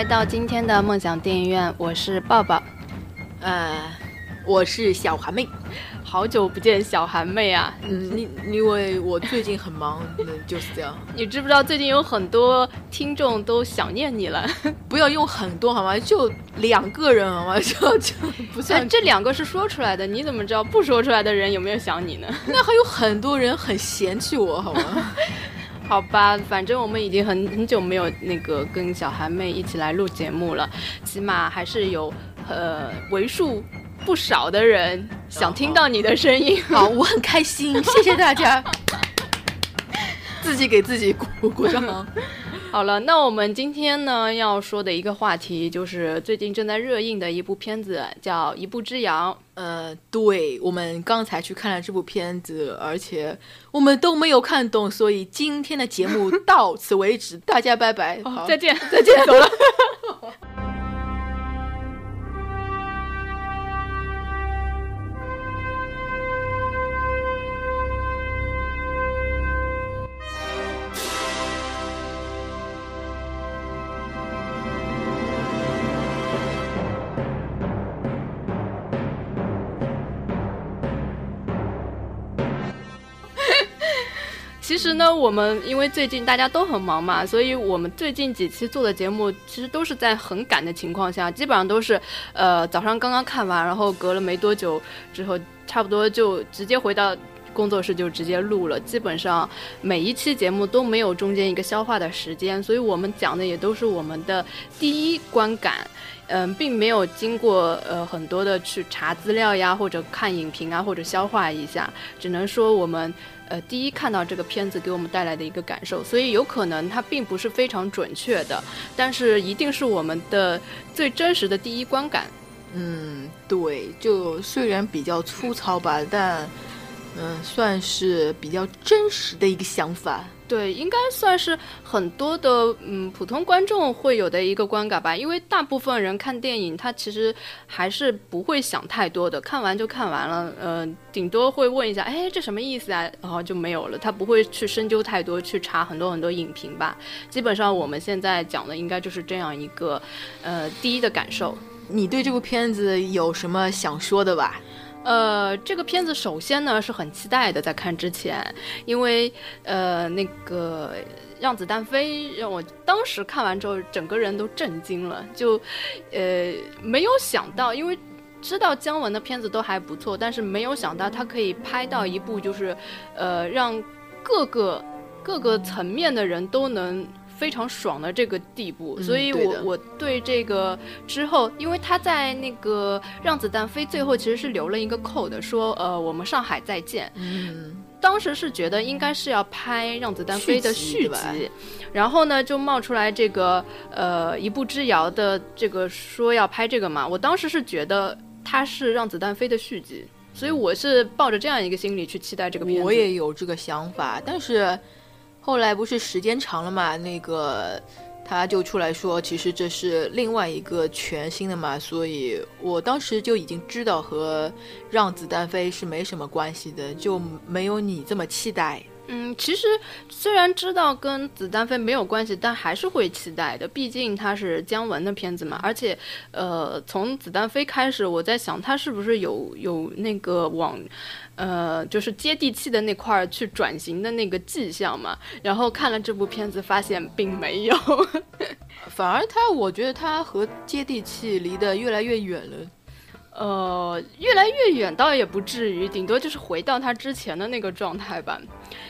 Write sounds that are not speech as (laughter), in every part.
来到今天的梦想电影院，我是抱抱，呃，我是小韩妹，好久不见小韩妹啊！嗯，因因为我最近很忙，就是这样。(laughs) 你知不知道最近有很多听众都想念你了？(laughs) 不要用很多好吗？就两个人好吗？就就不算。(laughs) 这两个是说出来的，你怎么知道不说出来的人有没有想你呢？那还有很多人很嫌弃我好吗？好吧，反正我们已经很很久没有那个跟小韩妹一起来录节目了，起码还是有呃为数不少的人想听到你的声音。(laughs) 好，我很开心，谢谢大家，(laughs) 自己给自己鼓鼓掌。(laughs) 好了，那我们今天呢要说的一个话题就是最近正在热映的一部片子，叫《一步之遥》。呃，对，我们刚才去看了这部片子，而且我们都没有看懂，所以今天的节目到此为止，大家拜拜，好，再见，再见，走了。(laughs) 实呢，我们因为最近大家都很忙嘛，所以我们最近几期做的节目其实都是在很赶的情况下，基本上都是，呃，早上刚刚看完，然后隔了没多久之后，差不多就直接回到工作室就直接录了。基本上每一期节目都没有中间一个消化的时间，所以我们讲的也都是我们的第一观感，嗯，并没有经过呃很多的去查资料呀，或者看影评啊，或者消化一下，只能说我们。呃，第一看到这个片子给我们带来的一个感受，所以有可能它并不是非常准确的，但是一定是我们的最真实的第一观感。嗯，对，就虽然比较粗糙吧，但嗯，算是比较真实的一个想法。对，应该算是很多的嗯普通观众会有的一个观感吧，因为大部分人看电影，他其实还是不会想太多的，看完就看完了，呃，顶多会问一下，哎，这什么意思啊？然后就没有了，他不会去深究太多，去查很多很多影评吧。基本上我们现在讲的应该就是这样一个，呃，第一的感受。你对这部片子有什么想说的吧？呃，这个片子首先呢是很期待的，在看之前，因为呃那个让子弹飞让我当时看完之后整个人都震惊了，就呃没有想到，因为知道姜文的片子都还不错，但是没有想到他可以拍到一部就是呃让各个各个层面的人都能。非常爽的这个地步，所以我我对这个之后，因为他在那个让子弹飞最后其实是留了一个扣的，说呃我们上海再见。嗯，当时是觉得应该是要拍让子弹飞的续集，然后呢就冒出来这个呃一步之遥的这个说要拍这个嘛，我当时是觉得它是让子弹飞的续集，所以我是抱着这样一个心理去期待这个片子。我也有这个想法，但是。后来不是时间长了嘛，那个他就出来说，其实这是另外一个全新的嘛，所以我当时就已经知道和让子弹飞是没什么关系的，就没有你这么期待。嗯，其实虽然知道跟子弹飞没有关系，但还是会期待的，毕竟它是姜文的片子嘛。而且，呃，从子弹飞开始，我在想他是不是有有那个往。呃，就是接地气的那块儿去转型的那个迹象嘛，然后看了这部片子，发现并没有，(laughs) 反而他，我觉得他和接地气离得越来越远了。呃，越来越远倒也不至于，顶多就是回到他之前的那个状态吧。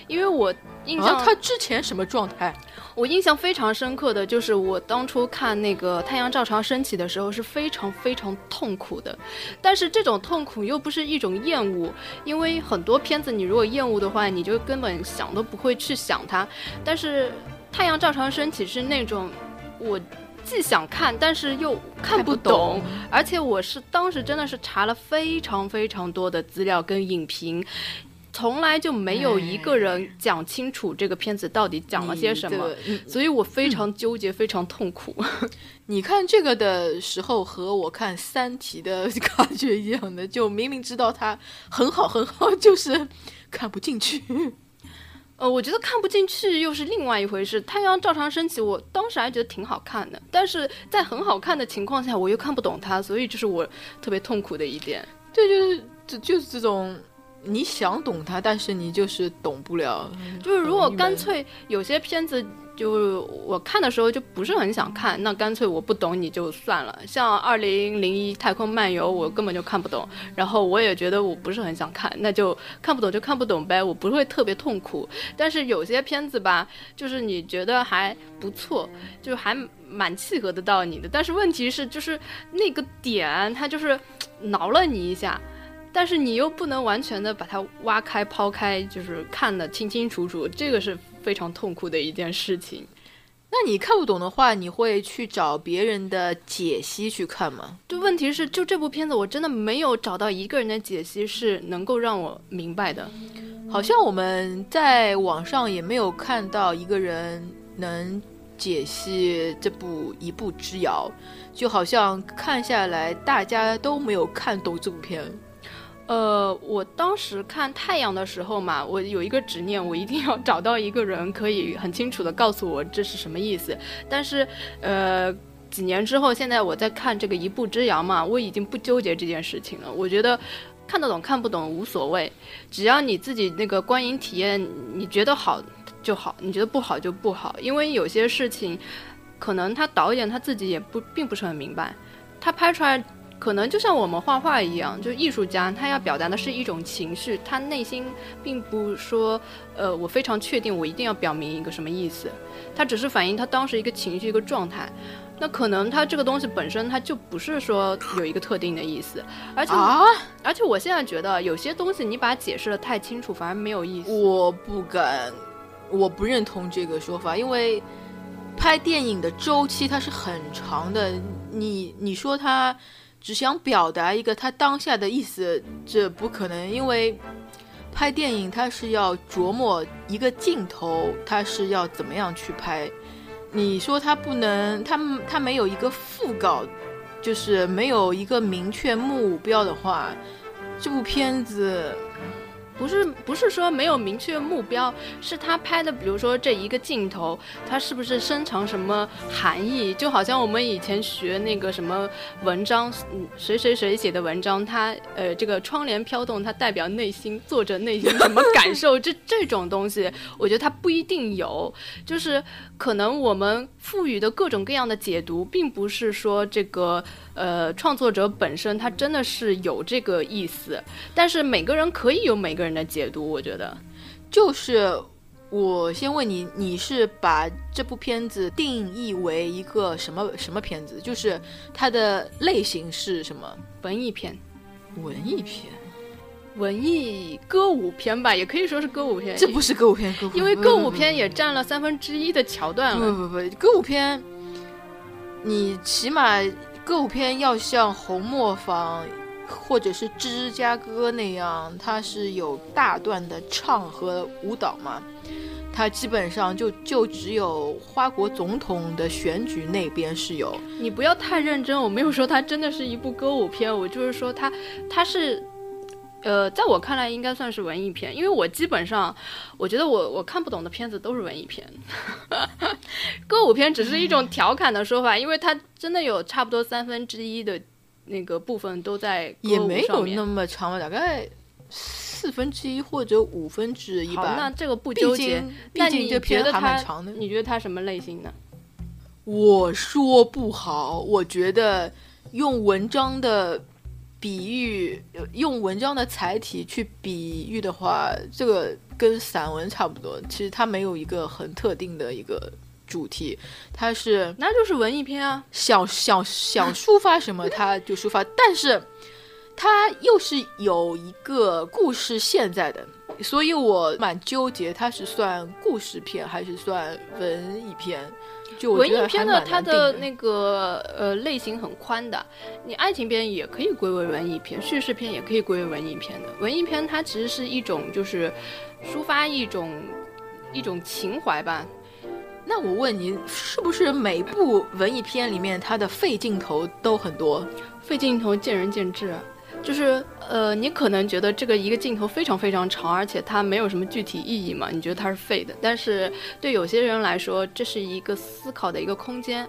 因为我印象他之前什么状态，我印象非常深刻的就是我当初看那个《太阳照常升起》的时候是非常非常痛苦的，但是这种痛苦又不是一种厌恶，因为很多片子你如果厌恶的话，你就根本想都不会去想它。但是《太阳照常升起》是那种我。既想看，但是又看不懂，而且我是当时真的是查了非常非常多的资料跟影评，从来就没有一个人讲清楚这个片子到底讲了些什么，所以我非常纠结，非常痛苦。(laughs) 你看这个的时候和我看《三体》的 (laughs) 感觉一样的，就明明知道它很好很好，就是看不进去。呃，我觉得看不进去又是另外一回事。太阳照常升起，我当时还觉得挺好看的，但是在很好看的情况下，我又看不懂它，所以这是我特别痛苦的一点。这就是这就是这种。你想懂它，但是你就是懂不了。就是如果干脆有些片子，就我看的时候就不是很想看，那干脆我不懂你就算了。像《二零零一太空漫游》，我根本就看不懂，然后我也觉得我不是很想看，那就看不懂就看不懂呗，我不会特别痛苦。但是有些片子吧，就是你觉得还不错，就还蛮契合得到你的，但是问题是就是那个点它就是挠了你一下。但是你又不能完全的把它挖开、抛开，就是看得清清楚楚，这个是非常痛苦的一件事情。那你看不懂的话，你会去找别人的解析去看吗？就问题是，就这部片子，我真的没有找到一个人的解析是能够让我明白的。好像我们在网上也没有看到一个人能解析这部《一步之遥》，就好像看下来大家都没有看懂这部片。呃，我当时看太阳的时候嘛，我有一个执念，我一定要找到一个人可以很清楚的告诉我这是什么意思。但是，呃，几年之后，现在我在看这个一步之遥嘛，我已经不纠结这件事情了。我觉得看得懂看不懂无所谓，只要你自己那个观影体验你觉得好就好，你觉得不好就不好。因为有些事情，可能他导演他自己也不并不是很明白，他拍出来。可能就像我们画画一样，就艺术家他要表达的是一种情绪，他内心并不说，呃，我非常确定我一定要表明一个什么意思，他只是反映他当时一个情绪一个状态。那可能他这个东西本身他就不是说有一个特定的意思，而且啊，而且我现在觉得有些东西你把它解释的太清楚反而没有意思。我不敢，我不认同这个说法，因为拍电影的周期它是很长的，你你说他。只想表达一个他当下的意思，这不可能，因为拍电影他是要琢磨一个镜头，他是要怎么样去拍。你说他不能，他他没有一个副稿，就是没有一个明确目标的话，这部片子。不是不是说没有明确目标，是他拍的，比如说这一个镜头，它是不是深藏什么含义？就好像我们以前学那个什么文章，嗯，谁谁谁写的文章，他呃这个窗帘飘动，它代表内心作者内心什么感受？这这种东西，我觉得它不一定有，就是可能我们赋予的各种各样的解读，并不是说这个。呃，创作者本身他真的是有这个意思，但是每个人可以有每个人的解读。我觉得，就是我先问你，你是把这部片子定义为一个什么什么片子？就是它的类型是什么？文艺片？文艺片？文艺歌舞片吧，也可以说是歌舞片。这不是歌舞片，因为歌舞片也占了三分之一的桥段了。不不不，歌舞片，你起码。歌舞片要像红磨坊或者是芝加哥那样，它是有大段的唱和舞蹈嘛？它基本上就就只有花国总统的选举那边是有。你不要太认真，我没有说它真的是一部歌舞片，我就是说它它是。呃，在我看来应该算是文艺片，因为我基本上，我觉得我我看不懂的片子都是文艺片，(laughs) 歌舞片只是一种调侃的说法，因为它真的有差不多三分之一的那个部分都在也没有那么长吧，大概四分之一或者五分之一吧。那这个不纠结。那你觉得它长的。你觉得它什么类型呢？我说不好，我觉得用文章的。比喻用文章的载体去比喻的话，这个跟散文差不多。其实它没有一个很特定的一个主题，它是那就是文艺片啊。想想想抒发什么，它就抒发。但是它又是有一个故事线在的，所以我蛮纠结，它是算故事片还是算文艺片。文艺片的它的那个呃类型很宽的，你爱情片也可以归为文艺片，叙事片也可以归为文艺片的。文艺片它其实是一种就是抒发一种一种情怀吧。那我问你，是不是每部文艺片里面它的废镜头都很多？废镜头见仁见智。就是呃，你可能觉得这个一个镜头非常非常长，而且它没有什么具体意义嘛，你觉得它是废的。但是对有些人来说，这是一个思考的一个空间。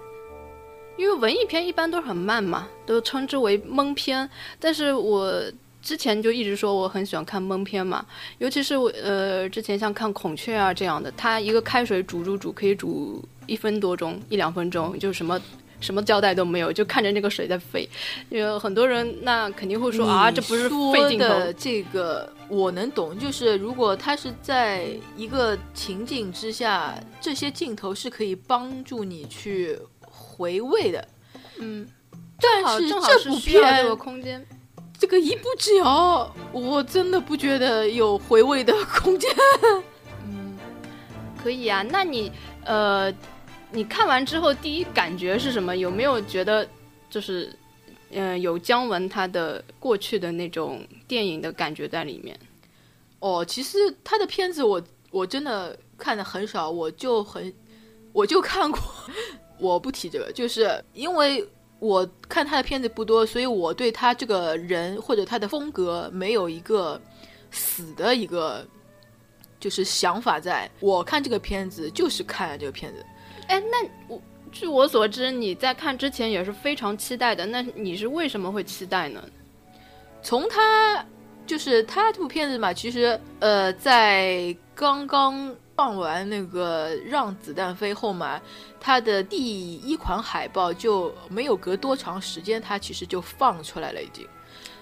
因为文艺片一般都是很慢嘛，都称之为蒙片。但是我之前就一直说我很喜欢看蒙片嘛，尤其是我呃之前像看孔雀啊这样的，它一个开水煮煮煮可以煮一分多钟一两分钟，就什么。什么交代都没有，就看着那个水在飞。有很多人那肯定会说啊，这不是费镜头。这个我能懂，就是如果他是在一个情景之下，这些镜头是可以帮助你去回味的。嗯，但是这部片这个空间，这个一步之遥，我真的不觉得有回味的空间。(laughs) 嗯，可以啊，那你呃。你看完之后第一感觉是什么？有没有觉得就是，嗯，有姜文他的过去的那种电影的感觉在里面？哦，其实他的片子我我真的看的很少，我就很我就看过，我不提这个，就是因为我看他的片子不多，所以我对他这个人或者他的风格没有一个死的一个就是想法，在我看这个片子就是看了这个片子。哎，那我据我所知，你在看之前也是非常期待的。那你是为什么会期待呢？从他就是他这部片子嘛，其实呃，在刚刚放完那个《让子弹飞》后嘛，他的第一款海报就没有隔多长时间，他其实就放出来了，已经。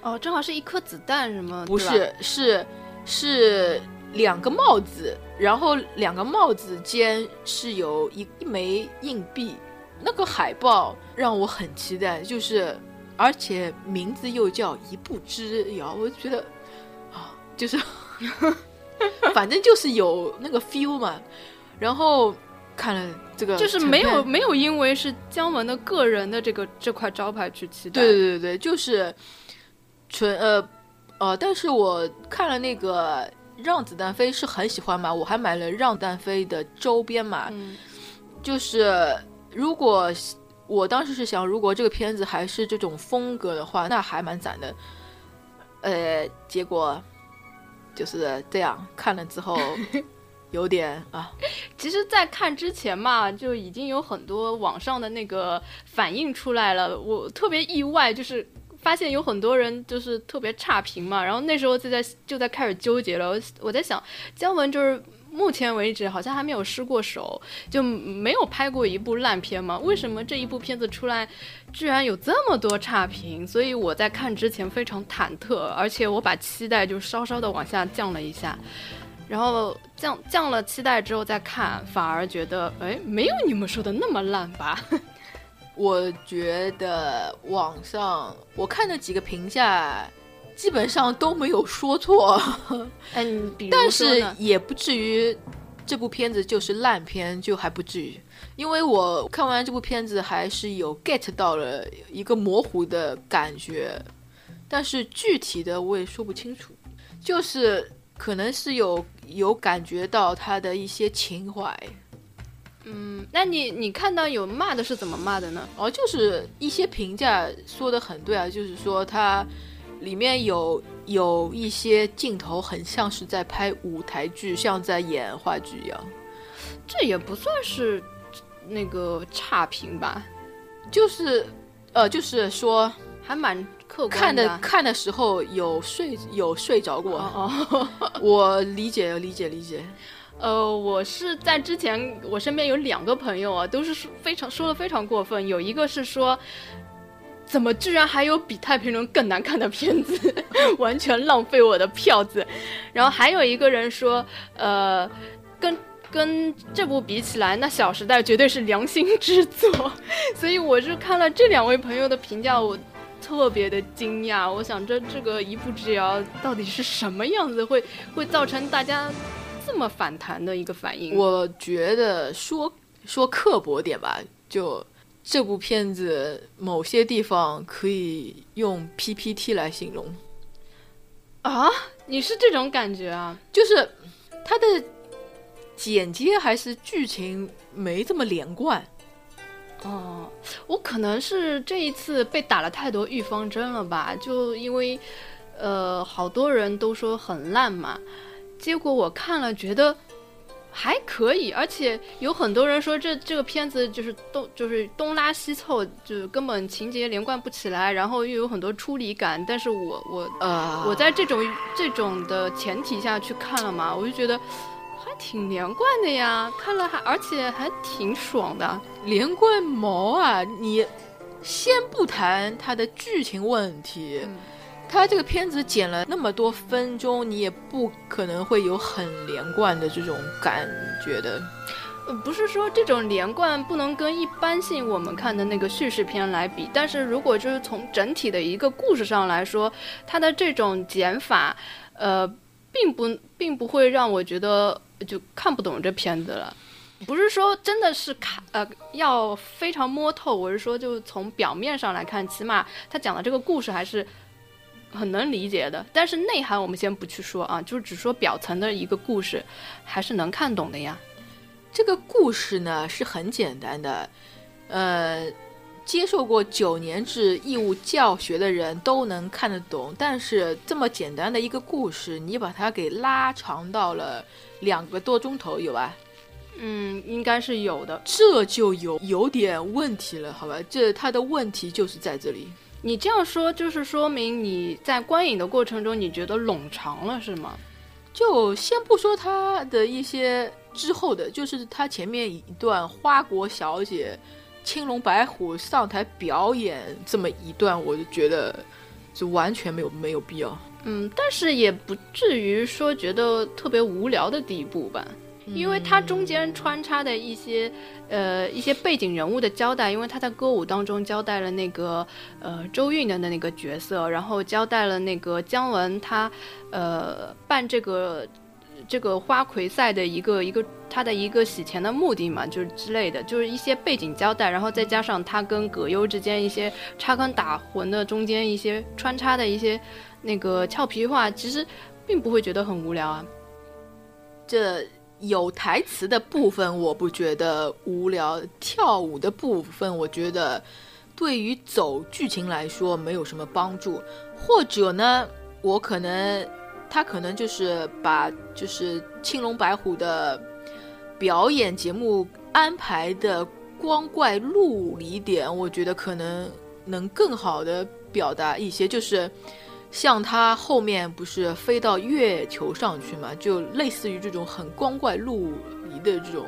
哦，正好是一颗子弹，什么？不是，是是。两个帽子，然后两个帽子间是有一一枚硬币，那个海报让我很期待，就是而且名字又叫一步之遥，我觉得啊，就是 (laughs) 反正就是有那个 feel 嘛。然后看了这个，就是没有没有因为是姜文的个人的这个这块招牌去期待，对对对对，就是纯呃呃，但是我看了那个。让子弹飞是很喜欢嘛，我还买了让子弹飞的周边嘛。就是如果我当时是想，如果这个片子还是这种风格的话，那还蛮赞的。呃，结果就是这样，看了之后 (laughs) 有点啊。其实，在看之前嘛，就已经有很多网上的那个反应出来了，我特别意外，就是。发现有很多人就是特别差评嘛，然后那时候就在就在开始纠结了。我我在想，姜文就是目前为止好像还没有失过手，就没有拍过一部烂片嘛？为什么这一部片子出来，居然有这么多差评？所以我在看之前非常忐忑，而且我把期待就稍稍的往下降了一下，然后降降了期待之后再看，反而觉得哎，没有你们说的那么烂吧。我觉得网上我看的几个评价，基本上都没有说错，嗯，(laughs) 但是也不至于这部片子就是烂片，就还不至于，因为我看完这部片子还是有 get 到了一个模糊的感觉，但是具体的我也说不清楚，就是可能是有有感觉到他的一些情怀。嗯，那你你看到有骂的是怎么骂的呢？哦，就是一些评价说的很对啊，就是说它里面有有一些镜头很像是在拍舞台剧，像在演话剧一样。这也不算是那个差评吧？就是呃，就是说还蛮客观。看的看的时候有睡有睡着过。哦，(laughs) 我理解理解理解。呃，我是在之前，我身边有两个朋友啊，都是非常说的非常过分。有一个是说，怎么居然还有比《太平轮》更难看的片子，(laughs) 完全浪费我的票子。然后还有一个人说，呃，跟跟这部比起来，那《小时代》绝对是良心之作。(laughs) 所以我是看了这两位朋友的评价，我特别的惊讶。我想这这个一步之遥到底是什么样子，会会造成大家。这么反弹的一个反应，我觉得说说刻薄点吧，就这部片子某些地方可以用 PPT 来形容。啊，你是这种感觉啊？就是它的剪接还是剧情没这么连贯。哦，我可能是这一次被打了太多预防针了吧？就因为，呃，好多人都说很烂嘛，结果我看了觉得还可以，而且有很多人说这这个片子就是东就是东拉西凑，就是根本情节连贯不起来，然后又有很多出离感。但是我我呃，我在这种这种的前提下去看了嘛，我就觉得还挺连贯的呀，看了还而且还挺爽的。连贯毛啊！你先不谈它的剧情问题，嗯它这个片子剪了那么多分钟，你也不可能会有很连贯的这种感觉的。不是说这种连贯不能跟一般性我们看的那个叙事片来比，但是如果就是从整体的一个故事上来说，它的这种剪法，呃，并不并不会让我觉得就看不懂这片子了。不是说真的是看呃要非常摸透，我是说就从表面上来看，起码他讲的这个故事还是很能理解的。但是内涵我们先不去说啊，就是只说表层的一个故事，还是能看懂的呀。这个故事呢是很简单的，呃，接受过九年制义务教学的人都能看得懂。但是这么简单的一个故事，你把它给拉长到了两个多钟头，有吧？嗯，应该是有的。这就有有点问题了，好吧？这它的问题就是在这里。你这样说，就是说明你在观影的过程中，你觉得冗长了，是吗？就先不说它的一些之后的，就是它前面一段花国小姐、青龙白虎上台表演这么一段，我就觉得就完全没有没有必要。嗯，但是也不至于说觉得特别无聊的地步吧。因为它中间穿插的一些，呃，一些背景人物的交代，因为他在歌舞当中交代了那个，呃，周韵的那个角色，然后交代了那个姜文他，呃，办这个这个花魁赛的一个一个他的一个洗钱的目的嘛，就是之类的，就是一些背景交代，然后再加上他跟葛优之间一些插科打诨的中间一些穿插的一些那个俏皮话，其实并不会觉得很无聊啊。这有台词的部分我不觉得无聊，跳舞的部分我觉得对于走剧情来说没有什么帮助，或者呢，我可能他可能就是把就是青龙白虎的表演节目安排的光怪陆离点，我觉得可能能更好的表达一些，就是。像他后面不是飞到月球上去嘛，就类似于这种很光怪陆离的这种，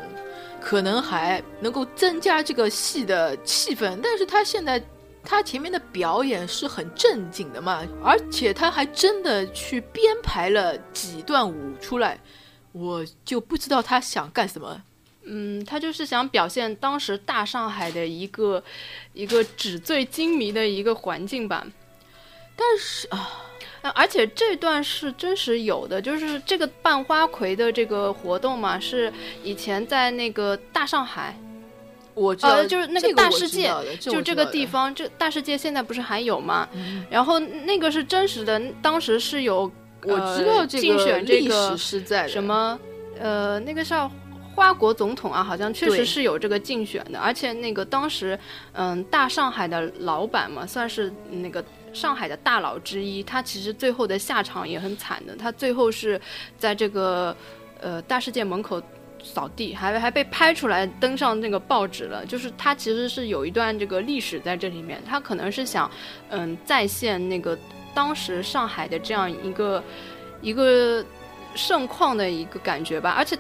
可能还能够增加这个戏的气氛。但是他现在他前面的表演是很正经的嘛，而且他还真的去编排了几段舞出来，我就不知道他想干什么。嗯，他就是想表现当时大上海的一个一个纸醉金迷的一个环境吧。但是啊，而且这段是真实有的，就是这个办花魁的这个活动嘛，是以前在那个大上海，我知道，呃，就是那个大世界，就这个地方，这大世界现在不是还有吗？嗯。然后那个是真实的，当时是有我呃知道这个竞选这历个史是在什么呃，那个叫花国总统啊，好像确实是有这个竞选的，而且那个当时嗯，大上海的老板嘛，算是那个。上海的大佬之一，他其实最后的下场也很惨的。他最后是在这个呃大世界门口扫地，还还被拍出来登上那个报纸了。就是他其实是有一段这个历史在这里面，他可能是想嗯再现那个当时上海的这样一个一个盛况的一个感觉吧。而且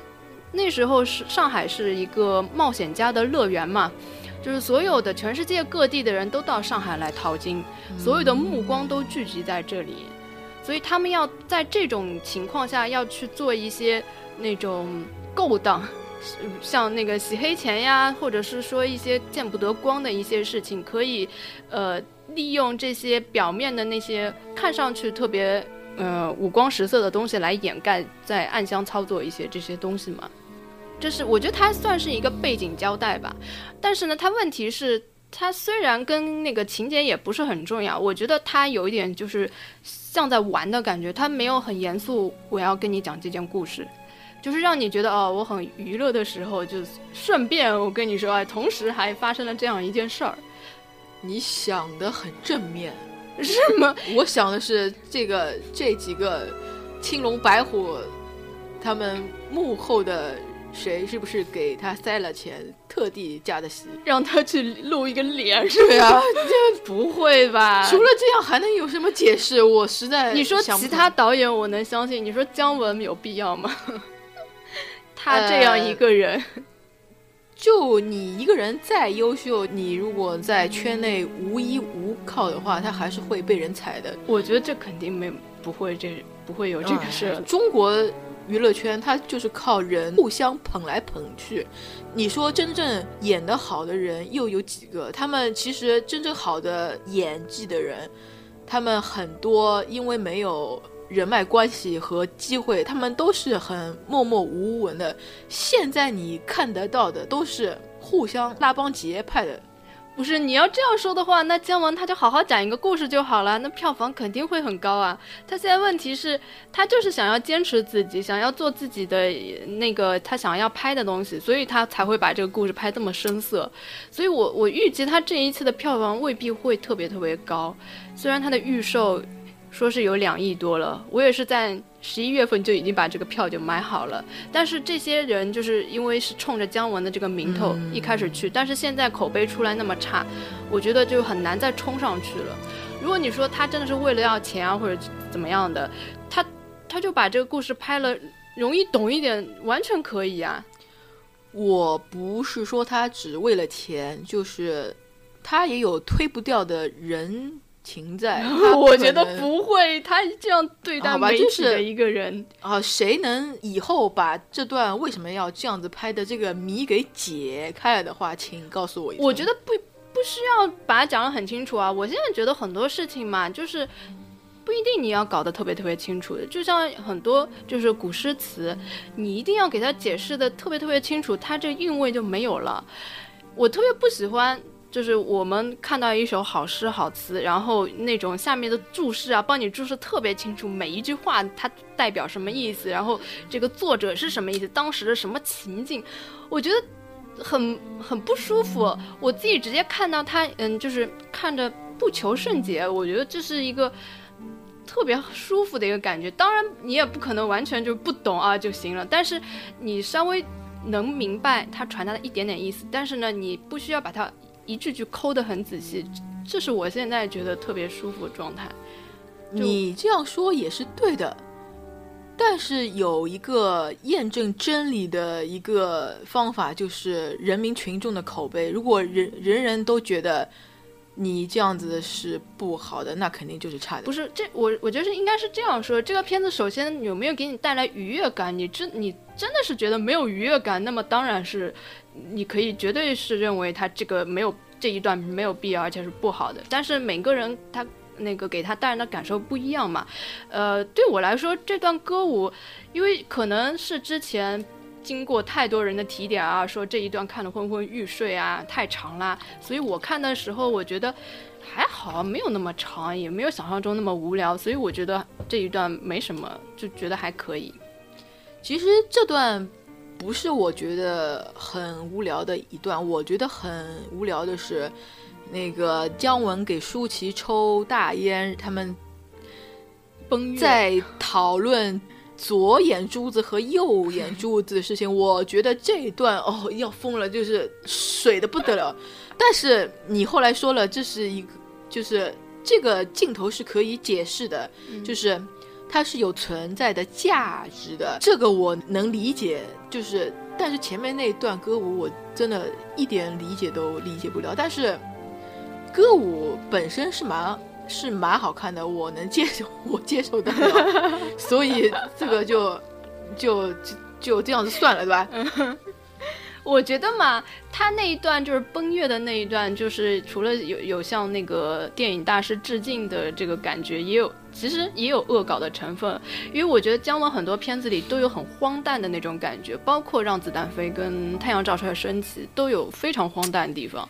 那时候是上海是一个冒险家的乐园嘛。就是所有的全世界各地的人都到上海来淘金，所有的目光都聚集在这里，所以他们要在这种情况下要去做一些那种勾当，像那个洗黑钱呀，或者是说一些见不得光的一些事情，可以呃利用这些表面的那些看上去特别呃五光十色的东西来掩盖，在暗箱操作一些这些东西嘛。这是我觉得它算是一个背景交代吧，但是呢，它问题是，它虽然跟那个情节也不是很重要，我觉得它有一点就是像在玩的感觉，它没有很严肃，我要跟你讲这件故事，就是让你觉得哦，我很娱乐的时候，就顺便我跟你说哎，同时还发生了这样一件事儿。你想的很正面，(laughs) 是吗？我想的是这个这几个青龙白虎，他们幕后的谁是不是给他塞了钱，特地加的戏，让他去露一个脸，是对啊，(laughs) 这不会吧？除了这样还能有什么解释？我实在你说其他导演我能相信，你说姜文有必要吗？(laughs) 他这样一个人。就你一个人再优秀，你如果在圈内无依无靠的话，他还是会被人踩的。我觉得这肯定没不会这不会有这个事。中国娱乐圈它就是靠人互相捧来捧去。你说真正演得好的人又有几个？他们其实真正好的演技的人，他们很多因为没有。人脉关系和机会，他们都是很默默无闻的。现在你看得到的都是互相拉帮结派的，不是？你要这样说的话，那姜文他就好好讲一个故事就好了，那票房肯定会很高啊。他现在问题是，他就是想要坚持自己，想要做自己的那个他想要拍的东西，所以他才会把这个故事拍这么深色。所以我我预计他这一次的票房未必会特别特别高，虽然他的预售。说是有两亿多了，我也是在十一月份就已经把这个票就买好了。但是这些人就是因为是冲着姜文的这个名头一开始去，但是现在口碑出来那么差，我觉得就很难再冲上去了。如果你说他真的是为了要钱啊或者怎么样的，他他就把这个故事拍了容易懂一点，完全可以啊。我不是说他只为了钱，就是他也有推不掉的人。情在，(laughs) 我觉得不会，他这样对待媒体的一个人啊，谁能以后把这段为什么要这样子拍的这个谜给解开了的话，请告诉我。我觉得不不需要把它讲得很清楚啊。我现在觉得很多事情嘛，就是不一定你要搞得特别特别清楚的。就像很多就是古诗词，你一定要给他解释的特别特别清楚，他这韵味就没有了。我特别不喜欢。就是我们看到一首好诗好词，然后那种下面的注释啊，帮你注释特别清楚，每一句话它代表什么意思，然后这个作者是什么意思，当时的什么情境，我觉得很很不舒服。我自己直接看到他，嗯，就是看着不求甚解，我觉得这是一个特别舒服的一个感觉。当然，你也不可能完全就不懂啊就行了，但是你稍微能明白他传达的一点点意思，但是呢，你不需要把它。一句句抠得很仔细，这是我现在觉得特别舒服的状态。你这样说也是对的，但是有一个验证真理的一个方法，就是人民群众的口碑。如果人人人都觉得你这样子是不好的，那肯定就是差的。不是这我，我觉得应该是这样说：这个片子首先有没有给你带来愉悦感？你真你真的是觉得没有愉悦感，那么当然是。你可以绝对是认为他这个没有这一段没有必要，而且是不好的。但是每个人他那个给他带来的感受不一样嘛。呃，对我来说这段歌舞，因为可能是之前经过太多人的提点啊，说这一段看得昏昏欲睡啊，太长啦。所以我看的时候我觉得还好，没有那么长，也没有想象中那么无聊。所以我觉得这一段没什么，就觉得还可以。其实这段。不是我觉得很无聊的一段，我觉得很无聊的是，那个姜文给舒淇抽大烟，他们崩在讨论左眼珠子和右眼珠子的事情。我觉得这一段哦要疯了，就是水的不得了。但是你后来说了，这是一个，就是这个镜头是可以解释的，就是。它是有存在的价值的，这个我能理解。就是，但是前面那段歌舞，我真的一点理解都理解不了。但是，歌舞本身是蛮是蛮好看的，我能接受，我接受得了。(laughs) 所以这个就就就就这样子算了，对吧？我觉得嘛，他那一段就是崩月的那一段，就是除了有有向那个电影大师致敬的这个感觉，也有其实也有恶搞的成分。因为我觉得姜文很多片子里都有很荒诞的那种感觉，包括《让子弹飞》跟《太阳照出来升起》都有非常荒诞的地方。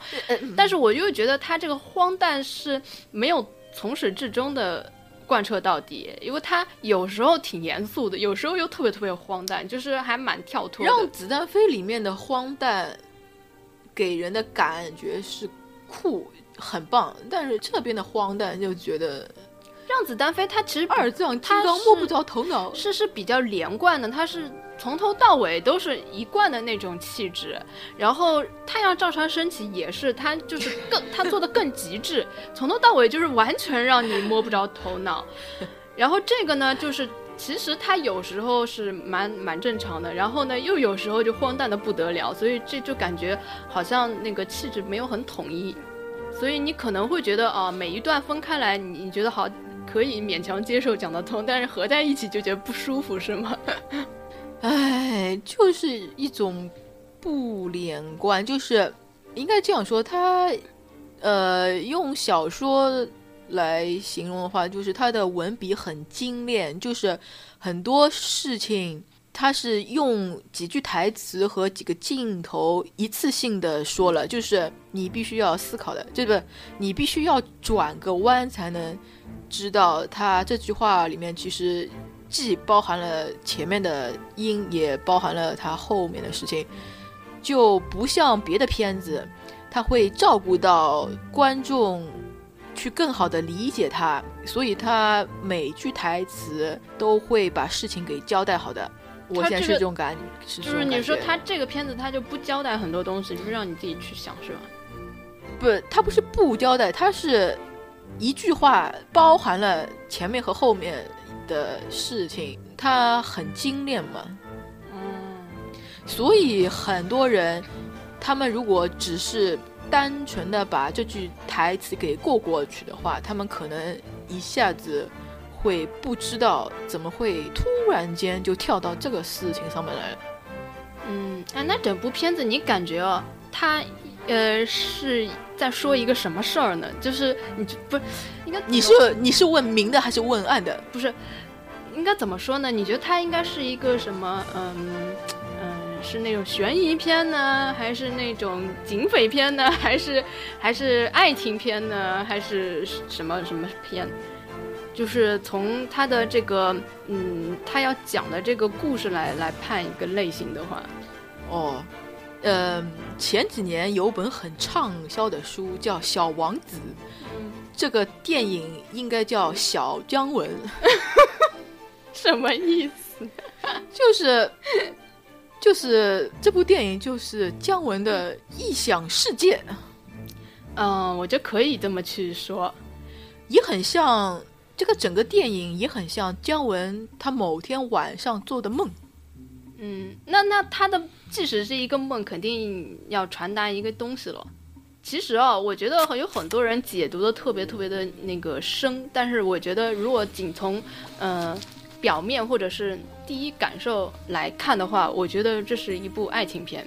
但是我又觉得他这个荒诞是没有从始至终的。贯彻到底，因为他有时候挺严肃的，有时候又特别特别荒诞，就是还蛮跳脱的。让子弹飞里面的荒诞给人的感觉是酷，很棒，但是这边的荒诞就觉得让子弹飞，它其实二 (laughs) 将金刚摸不着头脑。是是比较连贯的，它是从头到尾都是一贯的那种气质。然后太阳照常升起也是，他就是更他做的更极致，从头到尾就是完全让你摸不着头脑。(laughs) 然后这个呢，就是其实他有时候是蛮蛮正常的，然后呢又有时候就荒诞的不得了，所以这就感觉好像那个气质没有很统一。所以你可能会觉得啊、每一段分开来，你你觉得好可以勉强接受讲得通，但是合在一起就觉得不舒服，是吗？唉，就是一种不连贯，就是应该这样说，他呃用小说来形容的话，就是他的文笔很精炼，就是很多事情他是用几句台词和几个镜头一次性的说了，就是你必须要思考的，这个你必须要转个弯才能知道他这句话里面其实既包含了前面的因，也包含了他后面的事情，就不像别的片子，他会照顾到观众去更好的理解他，所以他每句台词都会把事情给交代好的。我现在是这种感，是这就是你说他这个片子他就不交代很多东西，就是让你自己去想，是吧？不，他不是不交代，他是一句话包含了前面和后面的事情，他很精炼嘛。嗯，所以很多人，他们如果只是单纯的把这句台词给过过去的话，他们可能一下子会不知道怎么会突然间就跳到这个事情上面来了。嗯，哎，那整部片子你感觉哦，他呃是在说一个什么事儿呢？就是你不是应该你是你是问明的还是问暗的？不是应该怎么说呢？你觉得它应该是一个什么？嗯嗯，是那种悬疑片呢，还是那种警匪片呢？还是还是爱情片呢？还是什么什么片？就是从他的这个嗯，他要讲的这个故事来来判一个类型的话，哦，呃，前几年有本很畅销的书叫《小王子》，这个电影应该叫《小姜文》，(laughs) (laughs) 什么意思？(laughs) 就是就是这部电影就是姜文的异想世界，嗯，我觉得可以这么去说。也很像这个整个电影也很像姜文他某天晚上做的梦。嗯，那那他的即使是一个梦，肯定要传达一个东西了。其实啊，我觉得有很多人解读的特别特别的那个深，但是我觉得如果仅从呃表面或者是第一感受来看的话，我觉得这是一部爱情片。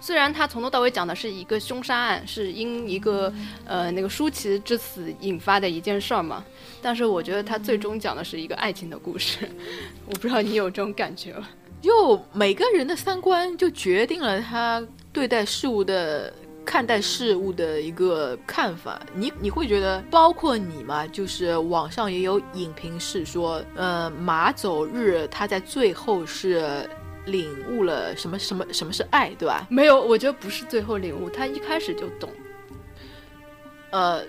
虽然它从头到尾讲的是一个凶杀案，是因一个呃那个舒淇之死引发的一件事儿嘛，但是我觉得它最终讲的是一个爱情的故事。(laughs) 我不知道你有这种感觉吗？就每个人的三观就决定了他对待事物的看待事物的一个看法。你你会觉得，包括你嘛，就是网上也有影评是说，呃，马走日他在最后是领悟了什么什么什么是爱，对吧？没有，我觉得不是最后领悟，他一开始就懂。呃，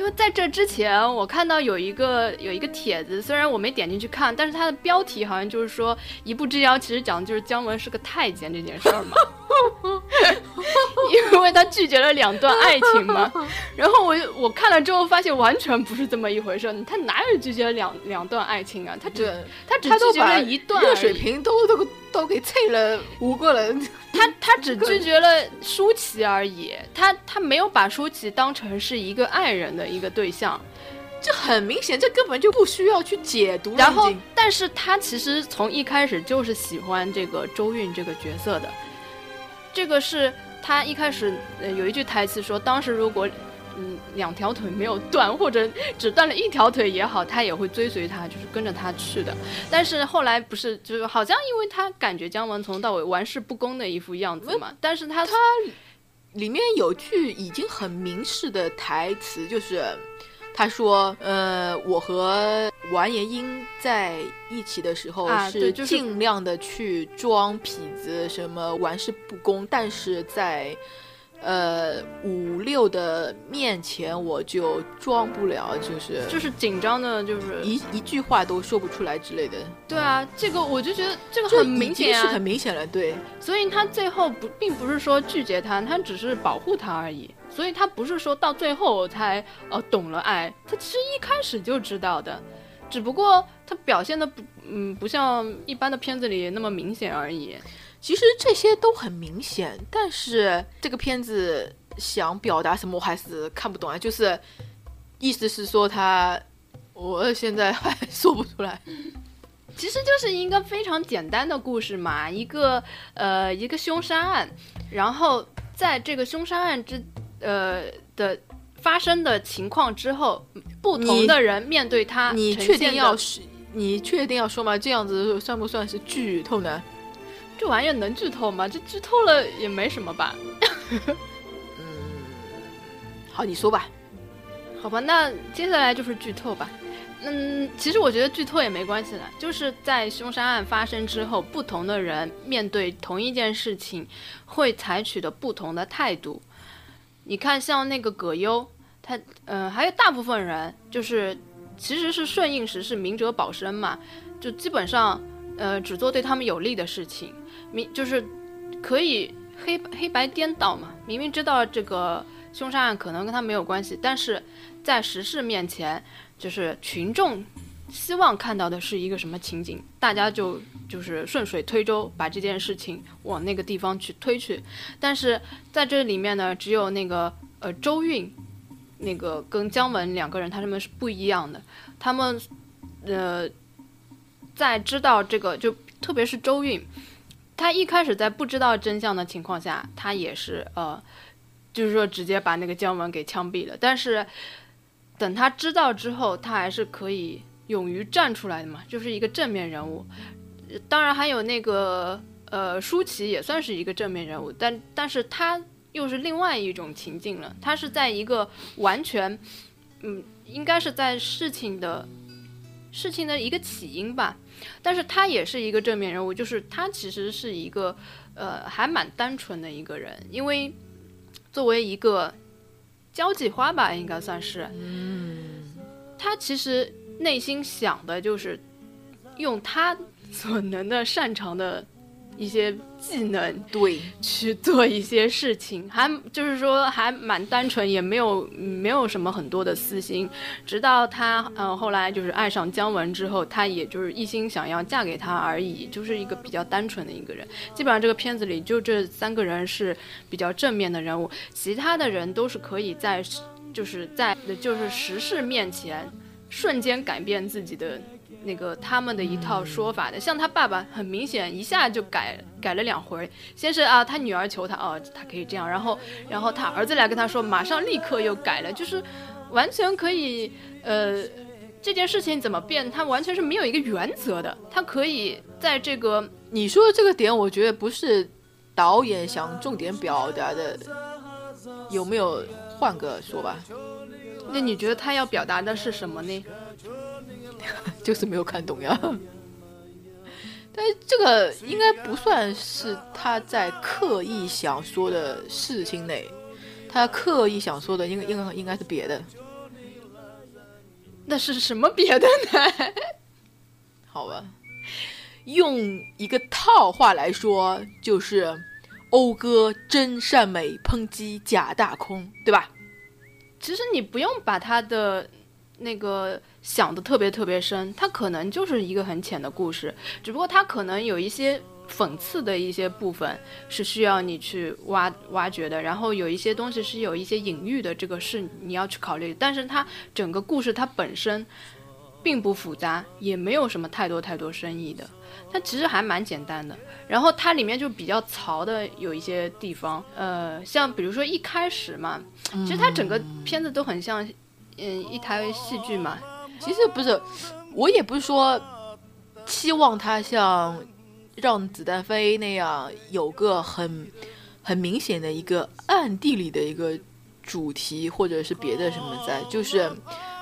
因为在这之前，我看到有一个有一个帖子，虽然我没点进去看，但是它的标题好像就是说一步之遥，其实讲的就是姜文是个太监这件事儿嘛。(laughs) 因为他拒绝了两段爱情嘛，(laughs) 然后我我看了之后发现完全不是这么一回事，他哪有拒绝两两段爱情啊？他只，他只拒绝了一段热水瓶都都都给啐了五个人。(laughs) 他他只拒绝了舒淇而已，他他没有把舒淇当成是一个爱人的一个对象，这很明显，这根本就不需要去解读。然后，但是他其实从一开始就是喜欢这个周韵这个角色的，这个是他一开始呃有一句台词说，当时如果嗯两条腿没有断，或者只断了一条腿也好，他也会追随他，就是跟着他去的。但是后来不是，就是好像因为他感觉姜文从头到尾玩世不恭的一副样子嘛，但是他他里面有句已经很明示的台词，就是他说：“呃，我和完颜英在一起的时候是尽量的去装痞子，什么玩世不恭，但是在。”呃，五六的面前我就装不了，就是就是紧张的，就是一一句话都说不出来之类的。对啊，这个我就觉得这个很明显啊，是很明显了。对，所以他最后不并不是说拒绝他，他只是保护他而已。所以他不是说到最后才呃懂了爱，他其实一开始就知道的，只不过他表现的不嗯不像一般的片子里那么明显而已。其实这些都很明显，但是这个片子想表达什么，我还是看不懂啊。就是意思是说他，我现在还 (laughs) 说不出来。其实就是一个非常简单的故事嘛，一个呃一个凶杀案，然后在这个凶杀案之呃的发生的情况之后，不同的人面对他，你确定要是你确定要说吗？这样子算不算是剧透呢？这玩意儿能剧透吗？这剧透了也没什么吧。嗯，(laughs) 好，你说吧。好吧，那接下来就是剧透吧。嗯，其实我觉得剧透也没关系的，就是在凶杀案发生之后，不同的人面对同一件事情，会采取的不同的态度。你看，像那个葛优，他，嗯，还有大部分人，就是其实是顺应时势，明哲保身嘛，就基本上，呃，只做对他们有利的事情。明就是可以黑黑白颠倒嘛，明明知道这个凶杀案可能跟他没有关系，但是在时事面前，就是群众希望看到的是一个什么情景，大家就就是顺水推舟把这件事情往那个地方去推去。但是在这里面呢，只有那个呃周韵，那个跟姜文两个人他们是不一样的，他们呃在知道这个就特别是周韵。他一开始在不知道真相的情况下，他也是呃，就是说直接把那个姜文给枪毙了。但是等他知道之后，他还是可以勇于站出来的嘛，就是一个正面人物。当然还有那个呃舒淇也算是一个正面人物，但但是他又是另外一种情境了。他是在一个完全嗯，应该是在事情的事情的一个起因吧。但是他也是一个正面人物，就是他其实是一个，呃，还蛮单纯的一个人，因为作为一个交际花吧，应该算是，嗯，他其实内心想的就是用他所能的、擅长的。一些技能，对，去做一些事情，还就是说还蛮单纯，也没有没有什么很多的私心。直到他呃后来就是爱上姜文之后，他也就是一心想要嫁给他而已，就是一个比较单纯的一个人。基本上这个片子里就这三个人是比较正面的人物，其他的人都是可以在就是在就是时事面前瞬间改变自己的。那个他们的一套说法的，像他爸爸很明显一下就改改了两回，先是啊他女儿求他哦他可以这样，然后然后他儿子来跟他说，马上立刻又改了，就是完全可以呃这件事情怎么变，他完全是没有一个原则的，他可以在这个你说的这个点，我觉得不是导演想重点表达的，有没有换个说吧？那你觉得他要表达的是什么呢？(laughs) 就是没有看懂呀，(laughs) 但是这个应该不算是他在刻意想说的事情内，他刻意想说的应该应该应该是别的。那是什么别的呢？(laughs) 好吧，用一个套话来说，就是讴歌真善美，抨击假大空，对吧？其实你不用把他的那个。想的特别特别深，它可能就是一个很浅的故事，只不过它可能有一些讽刺的一些部分是需要你去挖挖掘的，然后有一些东西是有一些隐喻的，这个是你要去考虑。但是它整个故事它本身并不复杂，也没有什么太多太多深意的，它其实还蛮简单的。然后它里面就比较槽的有一些地方，呃，像比如说一开始嘛，其实它整个片子都很像，嗯，一台戏剧嘛。其实不是，我也不是说期望它像让子弹飞那样有个很很明显的一个暗地里的一个主题或者是别的什么在，就是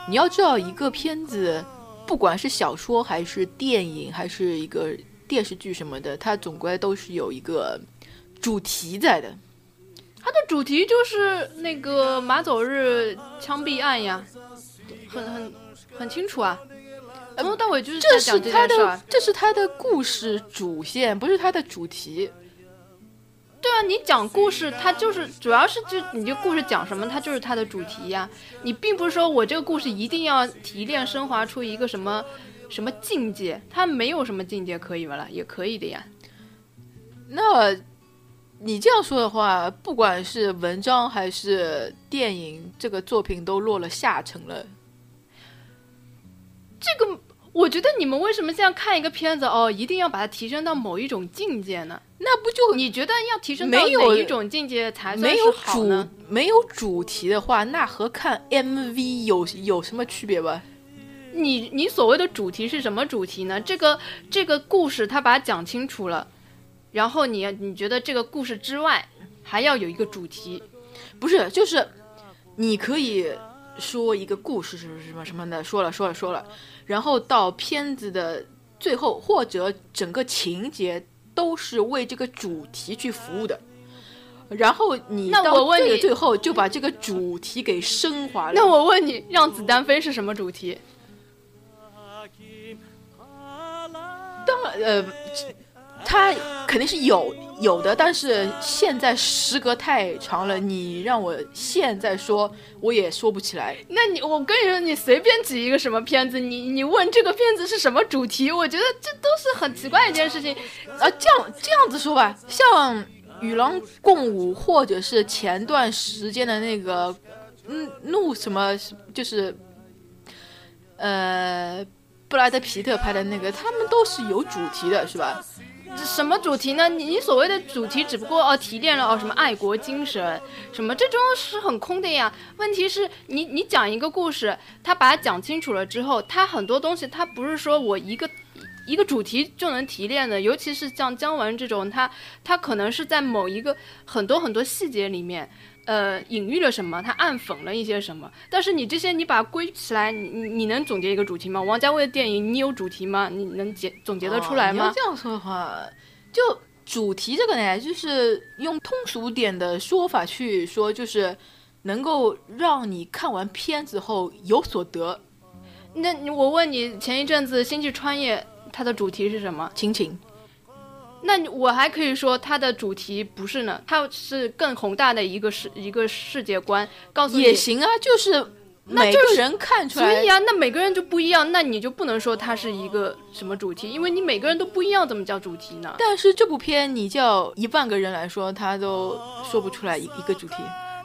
你要知道，一个片子，不管是小说还是电影，还是一个电视剧什么的，它总归都是有一个主题在的。它的主题就是那个马走日枪毙案呀，很很很清楚啊。从头到尾就是这是他的，这是他的故事主线，不是他的主题。对啊，你讲故事，它就是主要是就你这故事讲什么，它就是它的主题呀。你并不是说我这个故事一定要提炼升华出一个什么什么境界，它没有什么境界可以了，也可以的呀。那你这样说的话，不管是文章还是电影，这个作品都落了下乘了。这个。我觉得你们为什么这样看一个片子哦，一定要把它提升到某一种境界呢？那不就你觉得要提升到哪一种境界才算是好呢？没有主题的话，那和看 MV 有有什么区别吧？你你所谓的主题是什么主题呢？这个这个故事他把它讲清楚了，然后你你觉得这个故事之外还要有一个主题？不是，就是你可以说一个故事是什么什么的，说了说了说了。然后到片子的最后，或者整个情节都是为这个主题去服务的。然后你那我问你，最后就把这个主题给升华了。那我问你，让子弹飞是什么主题？当呃。他肯定是有有的，但是现在时隔太长了，你让我现在说，我也说不起来。那你我跟你说，你随便举一个什么片子，你你问这个片子是什么主题，我觉得这都是很奇怪一件事情。啊，这样这样子说吧，像《与狼共舞》，或者是前段时间的那个，嗯，怒什么，就是呃，布拉德皮特拍的那个，他们都是有主题的，是吧？什么主题呢？你你所谓的主题只不过哦提炼了哦什么爱国精神，什么这种是很空的呀。问题是你你讲一个故事，他把它讲清楚了之后，他很多东西他不是说我一个一个主题就能提炼的，尤其是像姜文这种，他他可能是在某一个很多很多细节里面。呃，隐喻了什么？他暗讽了一些什么？但是你这些，你把它归起来，你你你能总结一个主题吗？王家卫的电影，你有主题吗？你能结总结得出来吗？你要这样说的话，就主题这个呢，就是用通俗点的说法去说，就是能够让你看完片子后有所得。那我问你，前一阵子《星际穿越》它的主题是什么？亲情。那我还可以说它的主题不是呢，它是更宏大的一个世一个世界观，告诉你也行啊，就是每个人看出来，所以啊，那每个人就不一样，那你就不能说它是一个什么主题，因为你每个人都不一样，怎么叫主题呢？但是这部片你叫一万个人来说，他都说不出来一一个主题。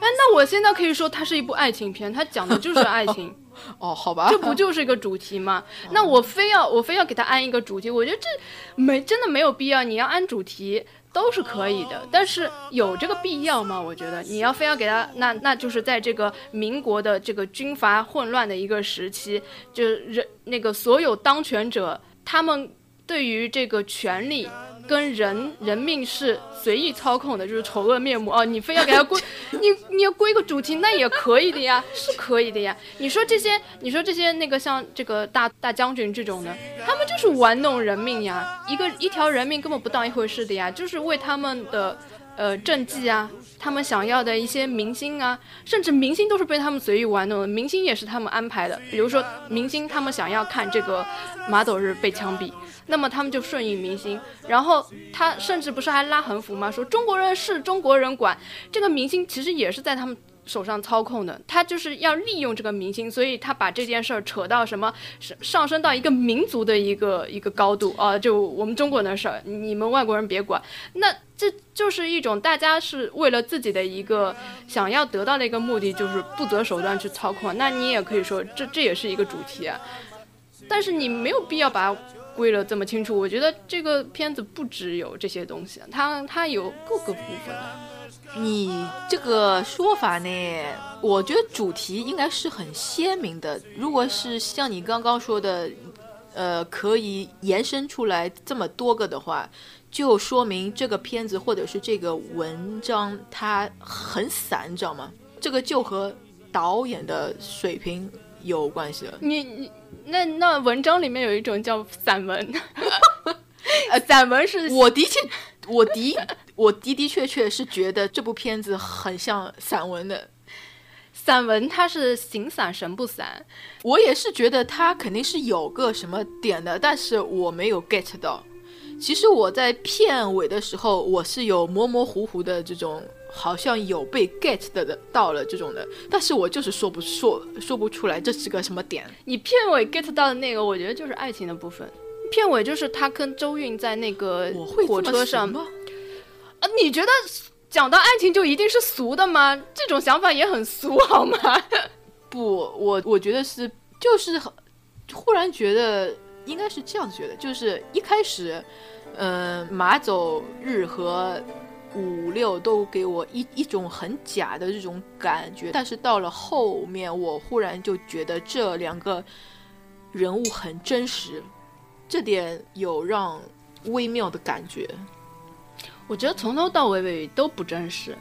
哎，那我现在可以说它是一部爱情片，它讲的就是爱情。(laughs) 哦，好吧，这不就是一个主题吗？那我非要我非要给它安一个主题，我觉得这没真的没有必要。你要安主题都是可以的，但是有这个必要吗？我觉得你要非要给它，那那就是在这个民国的这个军阀混乱的一个时期，就是人那个所有当权者，他们对于这个权力。跟人人命是随意操控的，就是丑恶面目哦。你非要给他归，(laughs) 你你要归个主题，那也可以的呀，是可以的呀。你说这些，你说这些那个像这个大大将军这种的，他们就是玩弄人命呀，一个一条人命根本不当一回事的呀，就是为他们的。呃，政绩啊，他们想要的一些明星啊，甚至明星都是被他们随意玩弄的，明星也是他们安排的。比如说，明星他们想要看这个马斗日被枪毙，那么他们就顺应明星，然后他甚至不是还拉横幅吗？说中国人是中国人管，这个明星其实也是在他们。手上操控的，他就是要利用这个明星，所以他把这件事儿扯到什么上上升到一个民族的一个一个高度啊，就我们中国人的事儿，你们外国人别管。那这就是一种大家是为了自己的一个想要得到的一个目的，就是不择手段去操控。那你也可以说这这也是一个主题，但是你没有必要把它归了这么清楚。我觉得这个片子不只有这些东西，它它有各个部分。你这个说法呢，我觉得主题应该是很鲜明的。如果是像你刚刚说的，呃，可以延伸出来这么多个的话，就说明这个片子或者是这个文章它很散，你知道吗？这个就和导演的水平有关系了。你你那那文章里面有一种叫散文，(laughs) 呃，散文是我的确，我的我的的确确是觉得这部片子很像散文的。散文它是形散神不散，我也是觉得它肯定是有个什么点的，但是我没有 get 到。其实我在片尾的时候，我是有模模糊糊的这种，好像有被 get 的到了这种的，但是我就是说不说说不出来这是个什么点。你片尾 get 到的那个，我觉得就是爱情的部分。片尾就是他跟周韵在那个火车上吗？啊，你觉得？讲到爱情就一定是俗的吗？这种想法也很俗，好吗？(laughs) 不，我我觉得是，就是很忽然觉得应该是这样子觉得，就是一开始，嗯，马走日和五六都给我一一种很假的这种感觉，但是到了后面，我忽然就觉得这两个人物很真实，这点有让微妙的感觉。我觉得从头到尾尾都不真实，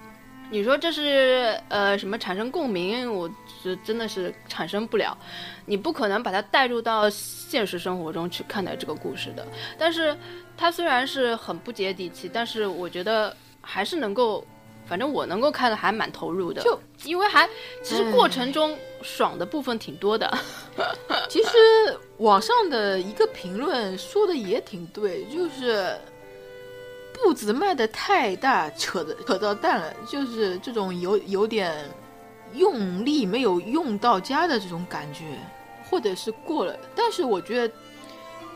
你说这是呃什么产生共鸣？我觉真的是产生不了，你不可能把它带入到现实生活中去看待这个故事的。但是它虽然是很不接地气，但是我觉得还是能够，反正我能够看的还蛮投入的，就因为还其实过程中爽的部分挺多的。(laughs) 其实网上的一个评论说的也挺对，就是。步子迈的太大，扯的扯到蛋了，就是这种有有点用力没有用到家的这种感觉，或者是过了。但是我觉得，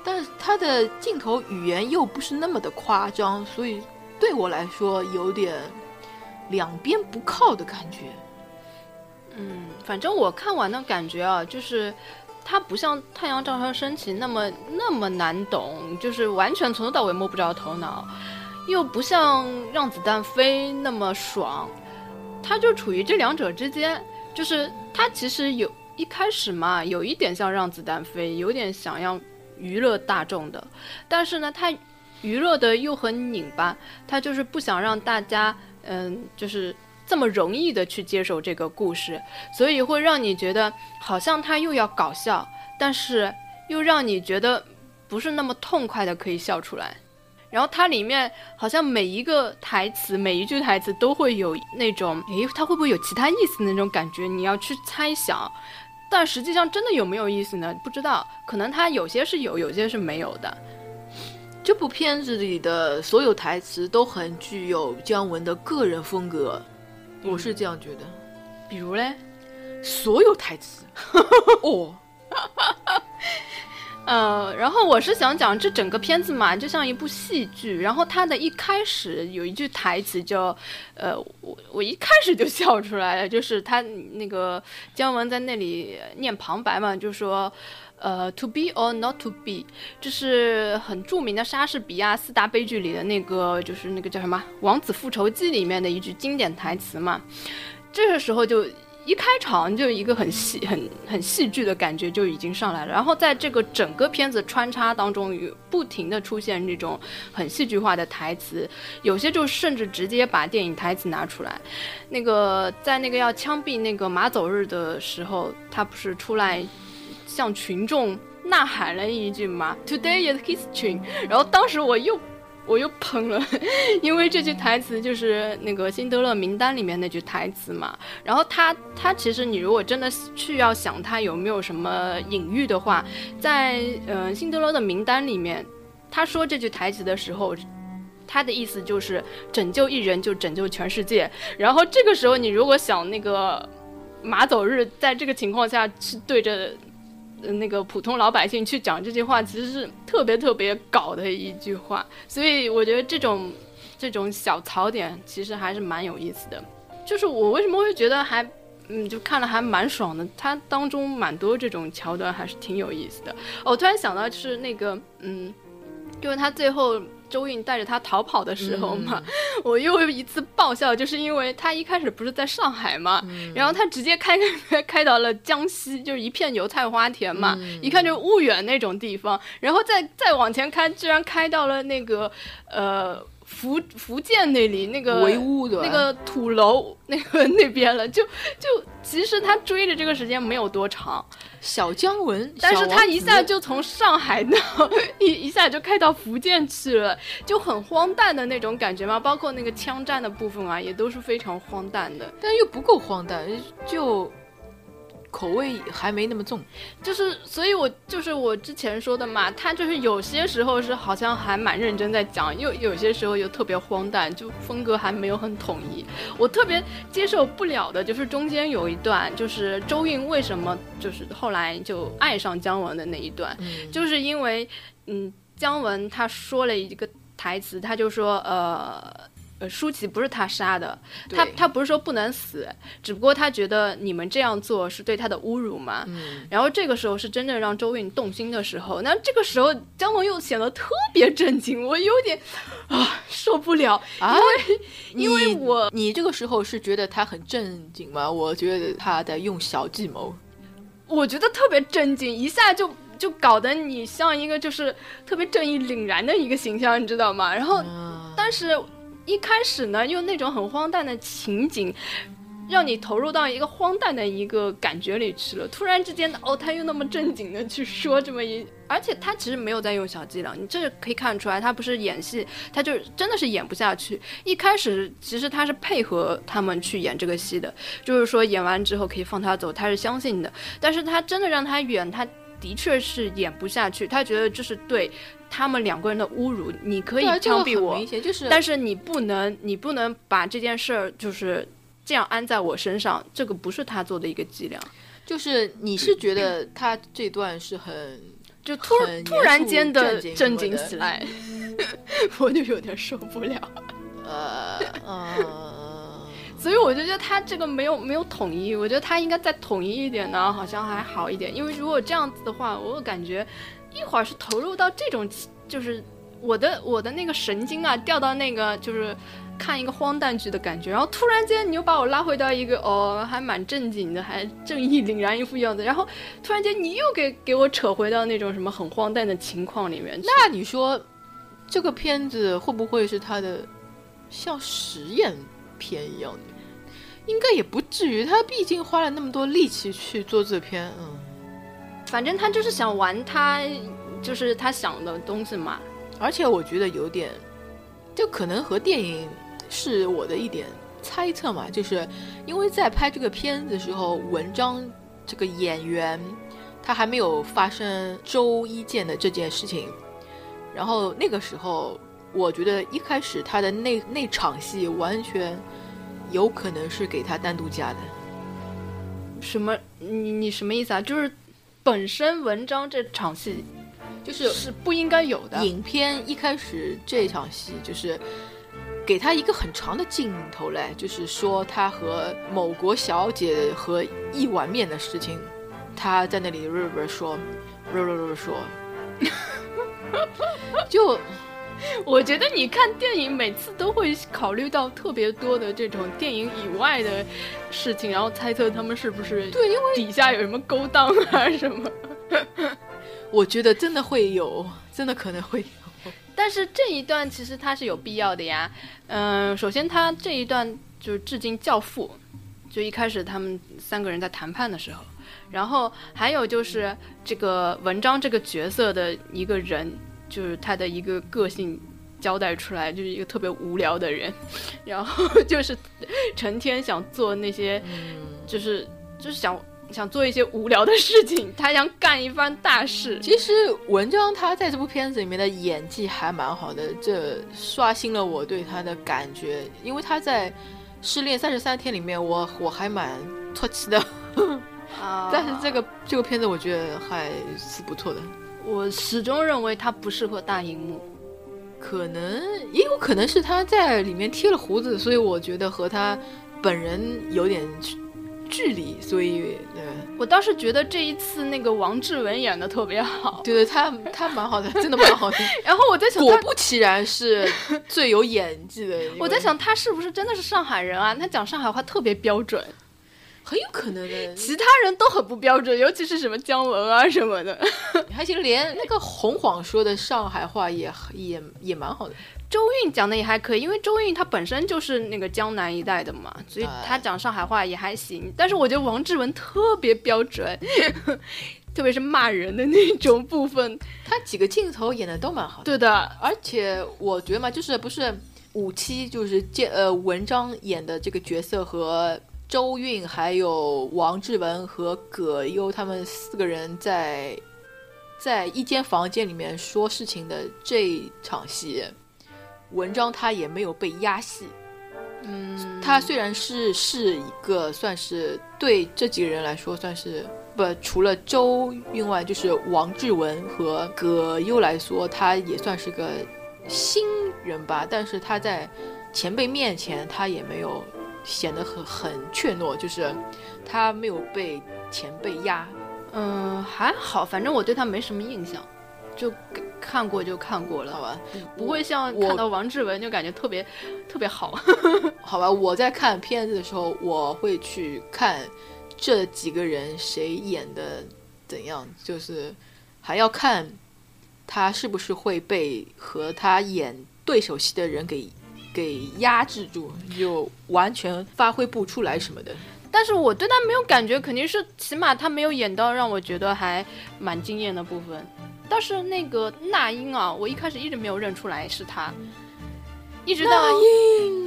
但是他的镜头语言又不是那么的夸张，所以对我来说有点两边不靠的感觉。嗯，反正我看完的感觉啊，就是它不像《太阳照常升起》那么那么难懂，就是完全从头到尾摸不着头脑。又不像让子弹飞那么爽，它就处于这两者之间。就是它其实有一开始嘛，有一点像让子弹飞，有点想要娱乐大众的，但是呢，它娱乐的又很拧巴，它就是不想让大家嗯，就是这么容易的去接受这个故事，所以会让你觉得好像它又要搞笑，但是又让你觉得不是那么痛快的可以笑出来。然后它里面好像每一个台词，每一句台词都会有那种，诶，它会不会有其他意思的那种感觉？你要去猜想，但实际上真的有没有意思呢？不知道，可能它有些是有，有些是没有的。这部片子里的所有台词都很具有姜文的个人风格，我是这样觉得。比如嘞，所有台词，(laughs) 哦。呃，然后我是想讲这整个片子嘛，就像一部戏剧。然后它的一开始有一句台词，叫，呃，我我一开始就笑出来了，就是他那个姜文在那里念旁白嘛，就说，呃，to be or not to be，这是很著名的莎士比亚四大悲剧里的那个，就是那个叫什么《王子复仇记》里面的一句经典台词嘛。这个时候就。一开场就一个很戏、很很戏剧的感觉就已经上来了，然后在这个整个片子穿插当中，有不停的出现这种很戏剧化的台词，有些就甚至直接把电影台词拿出来。那个在那个要枪毙那个马走日的时候，他不是出来向群众呐喊了一句嘛？Today is history。然后当时我又。我又喷了，(laughs) 因为这句台词就是那个《辛德勒名单》里面那句台词嘛。然后他他其实你如果真的去要想他有没有什么隐喻的话，在嗯《辛德勒的名单》里面，他说这句台词的时候，他的意思就是拯救一人就拯救全世界。然后这个时候你如果想那个马走日在这个情况下去对着。那个普通老百姓去讲这句话，其实是特别特别搞的一句话，所以我觉得这种这种小槽点其实还是蛮有意思的。就是我为什么会觉得还嗯，就看了还蛮爽的，它当中蛮多这种桥段还是挺有意思的。我突然想到，就是那个嗯，就是他最后。周韵带着他逃跑的时候嘛，我又一次爆笑，就是因为他一开始不是在上海嘛，然后他直接开开开到了江西，就是一片油菜花田嘛，一看就婺源那种地方，然后再再往前开，居然开到了那个呃福福建那里那个那个土楼那个 (laughs) 那边了，就就其实他追的这个时间没有多长，小姜文，但是他一下就。从上海到一一下就开到福建去了，就很荒诞的那种感觉嘛。包括那个枪战的部分啊，也都是非常荒诞的。但又不够荒诞，就口味还没那么重。就是，所以我就是我之前说的嘛，他就是有些时候是好像还蛮认真在讲，又有些时候又特别荒诞，就风格还没有很统一。我特别接受不了的就是中间有一段，就是周韵为什么就是后来就爱上姜文的那一段，嗯，就是因为嗯，姜文他说了一个台词，他就说呃。呃，舒淇不是他杀的，他他不是说不能死，只不过他觉得你们这样做是对他的侮辱嘛。嗯，然后这个时候是真正让周韵动心的时候，那这个时候姜文又显得特别震惊，我有点啊受不了，啊，因为你我你这个时候是觉得他很正经吗？我觉得他在用小计谋。我觉得特别震惊，一下就就搞得你像一个就是特别正义凛然的一个形象，你知道吗？然后嗯，但是一开始呢，用那种很荒诞的情景。让你投入到一个荒诞的一个感觉里去了，突然之间，哦，他又那么正经的去说这么一，而且他其实没有在用小伎俩，你这可以看出来，他不是演戏，他就真的是演不下去。一开始其实他是配合他们去演这个戏的，就是说演完之后可以放他走，他是相信的。但是他真的让他演，他的确是演不下去，他觉得这是对他们两个人的侮辱，你可以枪毙我但是你不能，你不能把这件事儿就是这样安在我身上，这个不是他做的一个伎俩。就是你是觉得他这段是很就突突然间的正经起来，(laughs) 我就有点受不了。呃 (laughs) 呃，所以我就觉得他这个没有没有统一，我觉得他应该再统一一点呢，好像还好一点。因为如果这样子的话，我感觉一会儿是投入到这种，就是我的我的那个神经啊掉到那个就是看一个荒诞剧的感觉，然后突然间你又把我拉回到一个哦还蛮正经的，还正义凛然一副样子，然后突然间你又给给我扯回到那种什么很荒诞的情况里面。那你说这个片子会不会是他的像实验片一样的？应该也不至于，他毕竟花了那么多力气去做这篇，嗯。反正他就是想玩他就是他想的东西嘛。而且我觉得有点，就可能和电影是我的一点猜测嘛，就是因为在拍这个片子的时候，文章这个演员他还没有发生周一见的这件事情，然后那个时候，我觉得一开始他的那那场戏完全有可能是给他单独加的。什么？你你什么意思啊？就是本身文章这场戏就是是不应该有的。影片一开始这场戏就是给他一个很长的镜头嘞，就是说他和某国小姐和一碗面的事情，他在那里瑞瑞说，瑞瑞瑞说，就 (laughs) 我觉得你看电影每次都会考虑到特别多的这种电影以外的事情，然后猜测他们是不是对，因为底下有什么勾当啊什么。(laughs) 我觉得真的会有，真的可能会有。但是这一段其实它是有必要的呀。嗯、首先他这一段就是致敬《教父》，就一开始他们三个人在谈判的时候，然后还有就是这个文章这个角色的一个人，就是他的一个个性交代出来，就是一个特别无聊的人，(laughs) 然后 (laughs) 就是成天想做那些，就是就是想。想做一些无聊的事情，他想干一番大事。其实文章他在这部片子里面的演技还蛮好的，这刷新了我对他的感觉。因为他在《失恋三十三天》里面，我我还蛮唾弃的，(laughs) 啊但是这个这个片子我觉得还是不错的。我始终认为他不适合大荧幕。可能也有可能是他在里面贴了胡子，所以我觉得和他本人有点距距离，所以呃，我倒是觉得这一次那个王志文演的特别好，对 (laughs) 对，他他蛮好的，真的蛮好的。(laughs) 然后我在想他，果不其然是最有演技的。我在想他是不是真的是上海人啊？他讲上海话特别标准，很有可能的。其他人都很不标准，尤其是什么姜文啊什么的。还行，连那个洪晃说的上海话也也也蛮好的。周韵讲的也还可以，因为周韵她本身就是那个江南一带的嘛，所以她讲上海话也还行。但是我觉得王志文特别标准，(laughs) 特别是骂人的那种部分，他几个镜头演的都蛮好的。对的，而且我觉得嘛，就是不是五期就是见呃文章演的这个角色和周韵还有王志文和葛优他们四个人在在一间房间里面说事情的这场戏，文章他也没有被压戏。嗯，他虽然是是一个算是对这几个人来说算是不除了周韵外，就是王志文和葛优来说，他也算是个新人吧。但是他在前辈面前，他也没有显得很很怯懦，就是他没有被前辈压。嗯，还好，反正我对他没什么印象，就看过就看过了，好吧，不会像我看到王志文就感觉特别特别好。(laughs) 好吧，我在看片子的时候，我会去看这几个人谁演的怎样，就是还要看他是不是会被和他演对手戏的人给给压制住，就完全发挥不出来什么的。但是我对他没有感觉，肯定是起码他没有演到让我觉得还蛮惊艳的部分。倒是那个那英啊，我一开始一直没有认出来是他，一直到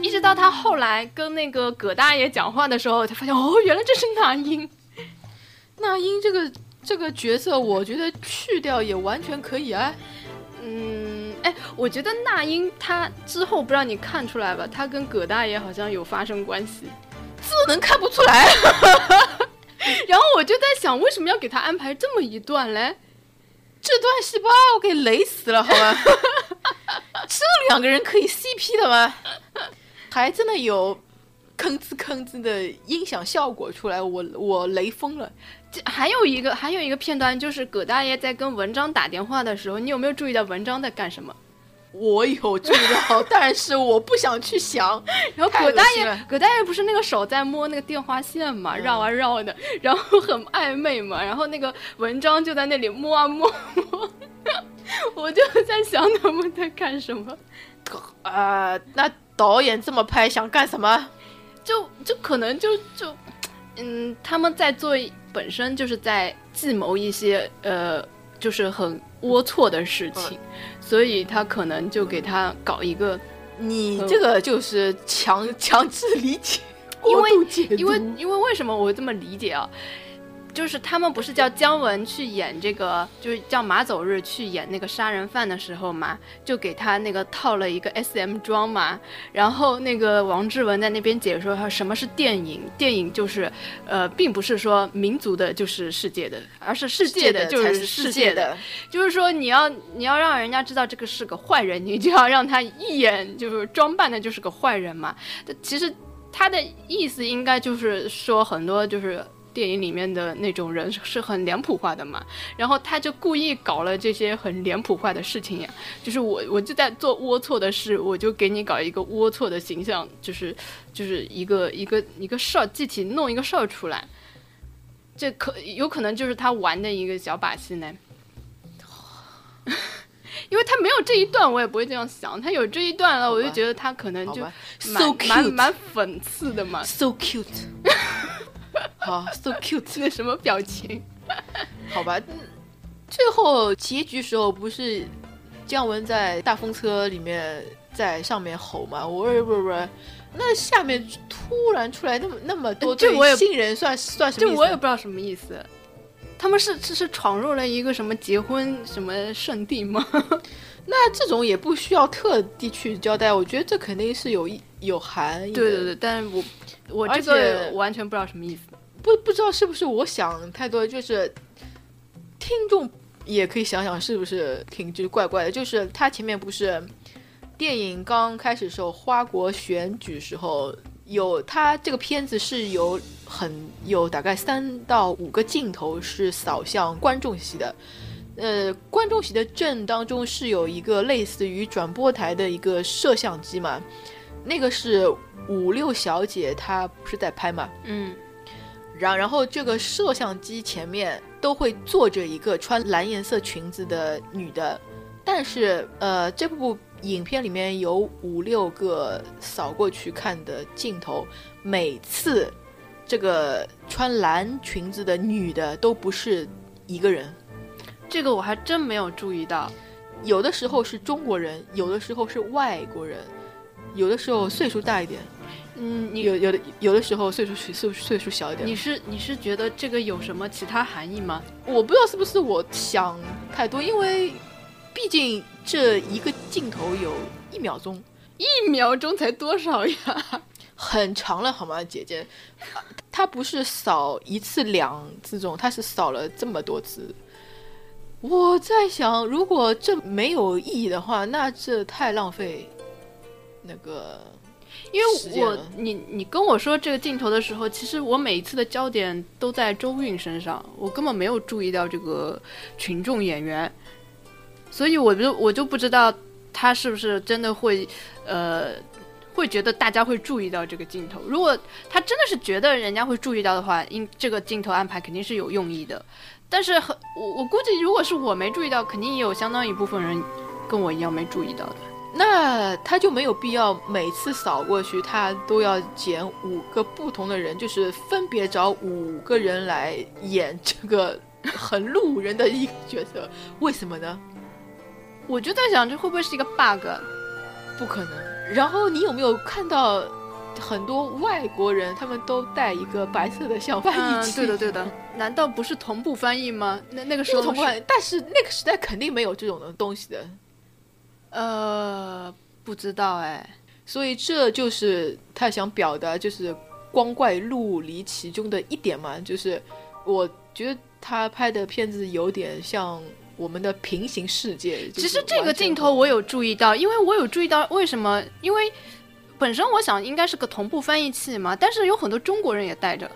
一直到他后来跟那个葛大爷讲话的时候，才发现哦，原来这是那英。(laughs) 那英这个这个角色，我觉得去掉也完全可以啊。嗯，哎，我觉得那英她之后不知道你看出来吧，她跟葛大爷好像有发生关系。这能看不出来？(laughs) 然后我就在想，为什么要给他安排这么一段嘞？这段戏把我给雷死了，好吗？(laughs) 这两个人可以 CP 的吗？还真的有吭哧吭哧的音响效果出来，我我雷疯了。这还有一个还有一个片段，就是葛大爷在跟文章打电话的时候，你有没有注意到文章在干什么？我有注意到，但是我不想去想。(laughs) 然后葛大爷，葛大爷不是那个手在摸那个电话线嘛，绕啊绕的，然后很暧昧嘛。然后那个文章就在那里摸啊摸摸，(laughs) 我就在想他们在干什么。呃，那导演这么拍想干什么？就就可能就就，嗯，他们在做本身就是在计谋一些呃，就是很龌龊的事情。所以他可能就给他搞一个，你这个就是强强制理解，因为因为因为为什么我会这么理解啊？就是他们不是叫姜文去演这个，就是叫马走日去演那个杀人犯的时候嘛，就给他那个套了一个 S M 装嘛。然后那个王志文在那边解说他什么是电影，电影就是呃，并不是说民族的就是世界的，而是世界的就是世界的。就是说你要你要让人家知道这个是个坏人，你就要让他一眼就是装扮的就是个坏人嘛。其实他的意思应该就是说很多就是。电影里面的那种人是很脸谱化的嘛，然后他就故意搞了这些很脸谱化的事情呀，就是我我就在做龌龊的事，我就给你搞一个龌龊的形象，就是就是一个一个一个事儿，具体弄一个事儿出来，这可有可能就是他玩的一个小把戏呢，(laughs) 因为他没有这一段，我也不会这样想，他有这一段了，我就觉得他可能就蛮蛮蛮讽刺的嘛，so cute。(laughs) 好，so cute，那什么表情？(laughs) 好吧，最后结局时候不是姜文在大风车里面在上面吼吗？我不不不，那下面突然出来那么那么多对新人，算算什么？这我也不知道什么意思。他们是这是闯入了一个什么结婚什么圣地吗？(laughs) 那这种也不需要特地去交代，我觉得这肯定是有有含义。对对对，但是我我这个完全不知道什么意思。不不知道是不是我想太多，就是听众也可以想想是不是挺就是怪怪的。就是他前面不是电影刚开始时候花国选举时候有他这个片子是有很有大概三到五个镜头是扫向观众席的，呃，观众席的正当中是有一个类似于转播台的一个摄像机嘛，那个是五六小姐她不是在拍嘛，嗯。然然后这个摄像机前面都会坐着一个穿蓝颜色裙子的女的，但是呃，这部影片里面有五六个扫过去看的镜头，每次这个穿蓝裙子的女的都不是一个人，这个我还真没有注意到。有的时候是中国人，有的时候是外国人，有的时候岁数大一点，嗯，你有有的有的时候岁数岁岁数小一点。你是你是觉得这个有什么其他含义吗？我不知道是不是我想太多，因为毕竟这一个镜头有一秒钟，(laughs) 一秒钟才多少呀？(laughs) 很长了好吗，姐姐？他不是扫一次两次这种，他是扫了这么多次。我在想，如果这没有意义的话，那这太浪费那个。因为我你你跟我说这个镜头的时候，其实我每一次的焦点都在周韵身上，我根本没有注意到这个群众演员，所以我就我就不知道他是不是真的会呃会觉得大家会注意到这个镜头。如果他真的是觉得人家会注意到的话，因这个镜头安排肯定是有用意的。但是很我我估计，如果是我没注意到，肯定也有相当一部分人跟我一样没注意到的。那他就没有必要每次扫过去，他都要捡五个不同的人，就是分别找五个人来演这个很路人的一个角色，为什么呢？我就在想，这会不会是一个 bug？不可能。然后你有没有看到？很多外国人他们都带一个白色的小翻译器，对的对的，(laughs) 难道不是同步翻译吗？那那个时候同步翻译，但是那个时代肯定没有这种的东西的。呃，不知道哎，所以这就是他想表达，就是光怪陆离其中的一点嘛，就是我觉得他拍的片子有点像我们的平行世界。其实这个镜头我有注意到，因为我有注意到为什么，因为。本身我想应该是个同步翻译器嘛，但是有很多中国人也带着。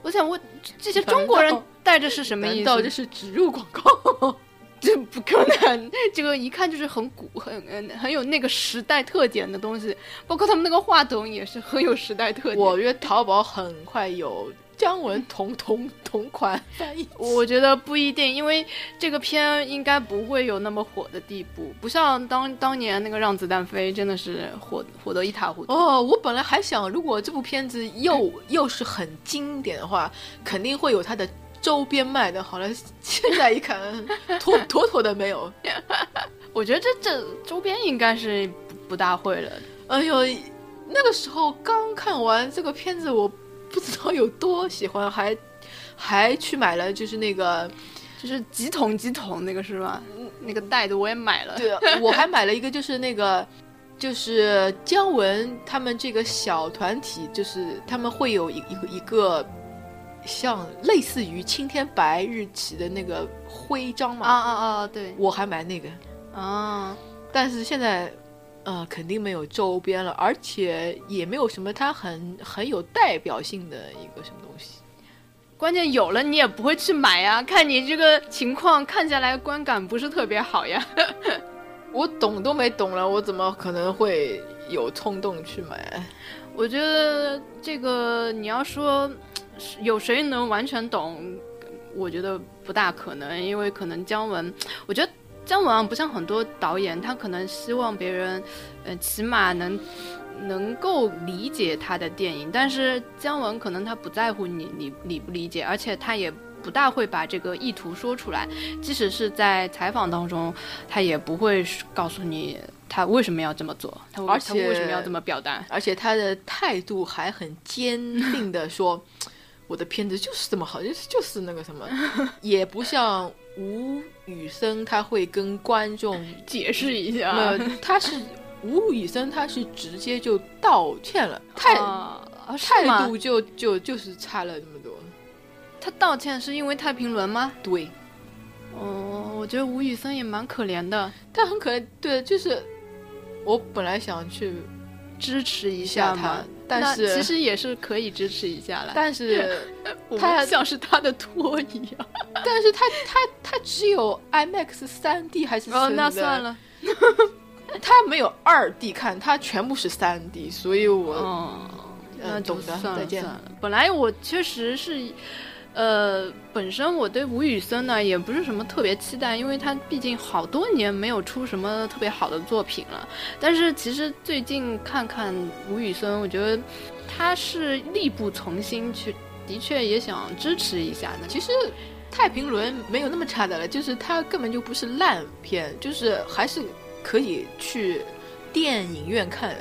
我想问，这些中国人带着是什么意思？难道这是植入广告？这不可能，这个一看就是很古、很很有那个时代特点的东西。包括他们那个话筒也是很有时代特点。我觉得淘宝很快有。姜文同同同款翻译，我觉得不一定，因为这个片应该不会有那么火的地步，不像当当年那个《让子弹飞》真的是火火得一塌糊涂。哦，我本来还想，如果这部片子又又是很经典的话，肯定会有它的周边卖的。好了，现在一看，妥妥妥的没有。(laughs) 我觉得这这周边应该是不大会了。哎呦，那个时候刚看完这个片子，我。不知道有多喜欢，还 (laughs) 还去买了，就是那个，就是几桶几桶那个是吧？那个袋子我也买了。对，我还买了一个，就是那个，就是姜文他们这个小团体，就是他们会有一一个一个像类似于青天白日旗的那个徽章嘛。啊啊啊！对，我还买那个啊，但是现在。呃，肯定没有周边了，而且也没有什么它很很有代表性的一个什么东西。关键有了你也不会去买呀，(laughs) 看你这个情况看下来观感不是特别好呀。(laughs) 我懂都没懂了，我怎么可能会有冲动去买？我觉得这个你要说有谁能完全懂，我觉得不大可能，因为可能姜文，我觉得。姜文不像很多导演，他可能希望别人，呃，起码能能够理解他的电影。但是姜文可能他不在乎你理理不理解，而且他也不大会把这个意图说出来。即使是在采访当中，他也不会告诉你他为什么要这么做，他而且为什么要这么表达。而且他的态度还很坚定的说：“我的片子就是这么好，就是就是那个什么，(laughs) 也不像。”吴宇森他会跟观众解释一下，呃，他是吴宇森，他是直接就道歉了，态态度就就就是差了这么多。他道歉是因为太平轮吗？对。哦，我觉得吴宇森也蛮可怜的，他很可怜。对，就是我本来想去支持一下他。但是其实也是可以支持一下了，但是 (laughs) 他像是他的托一样。(laughs) 但是他他他只有 IMAX 三 D 还是哦，那算了，(laughs) 他没有二 D 看，他全部是三 D，所以我嗯，那懂的。算了再见。本来我确实是。呃，本身我对吴宇森呢也不是什么特别期待，因为他毕竟好多年没有出什么特别好的作品了。但是其实最近看看吴宇森，我觉得他是力不从心去，的确也想支持一下的。其实《太平轮》没有那么差的了，就是它根本就不是烂片，就是还是可以去电影院看。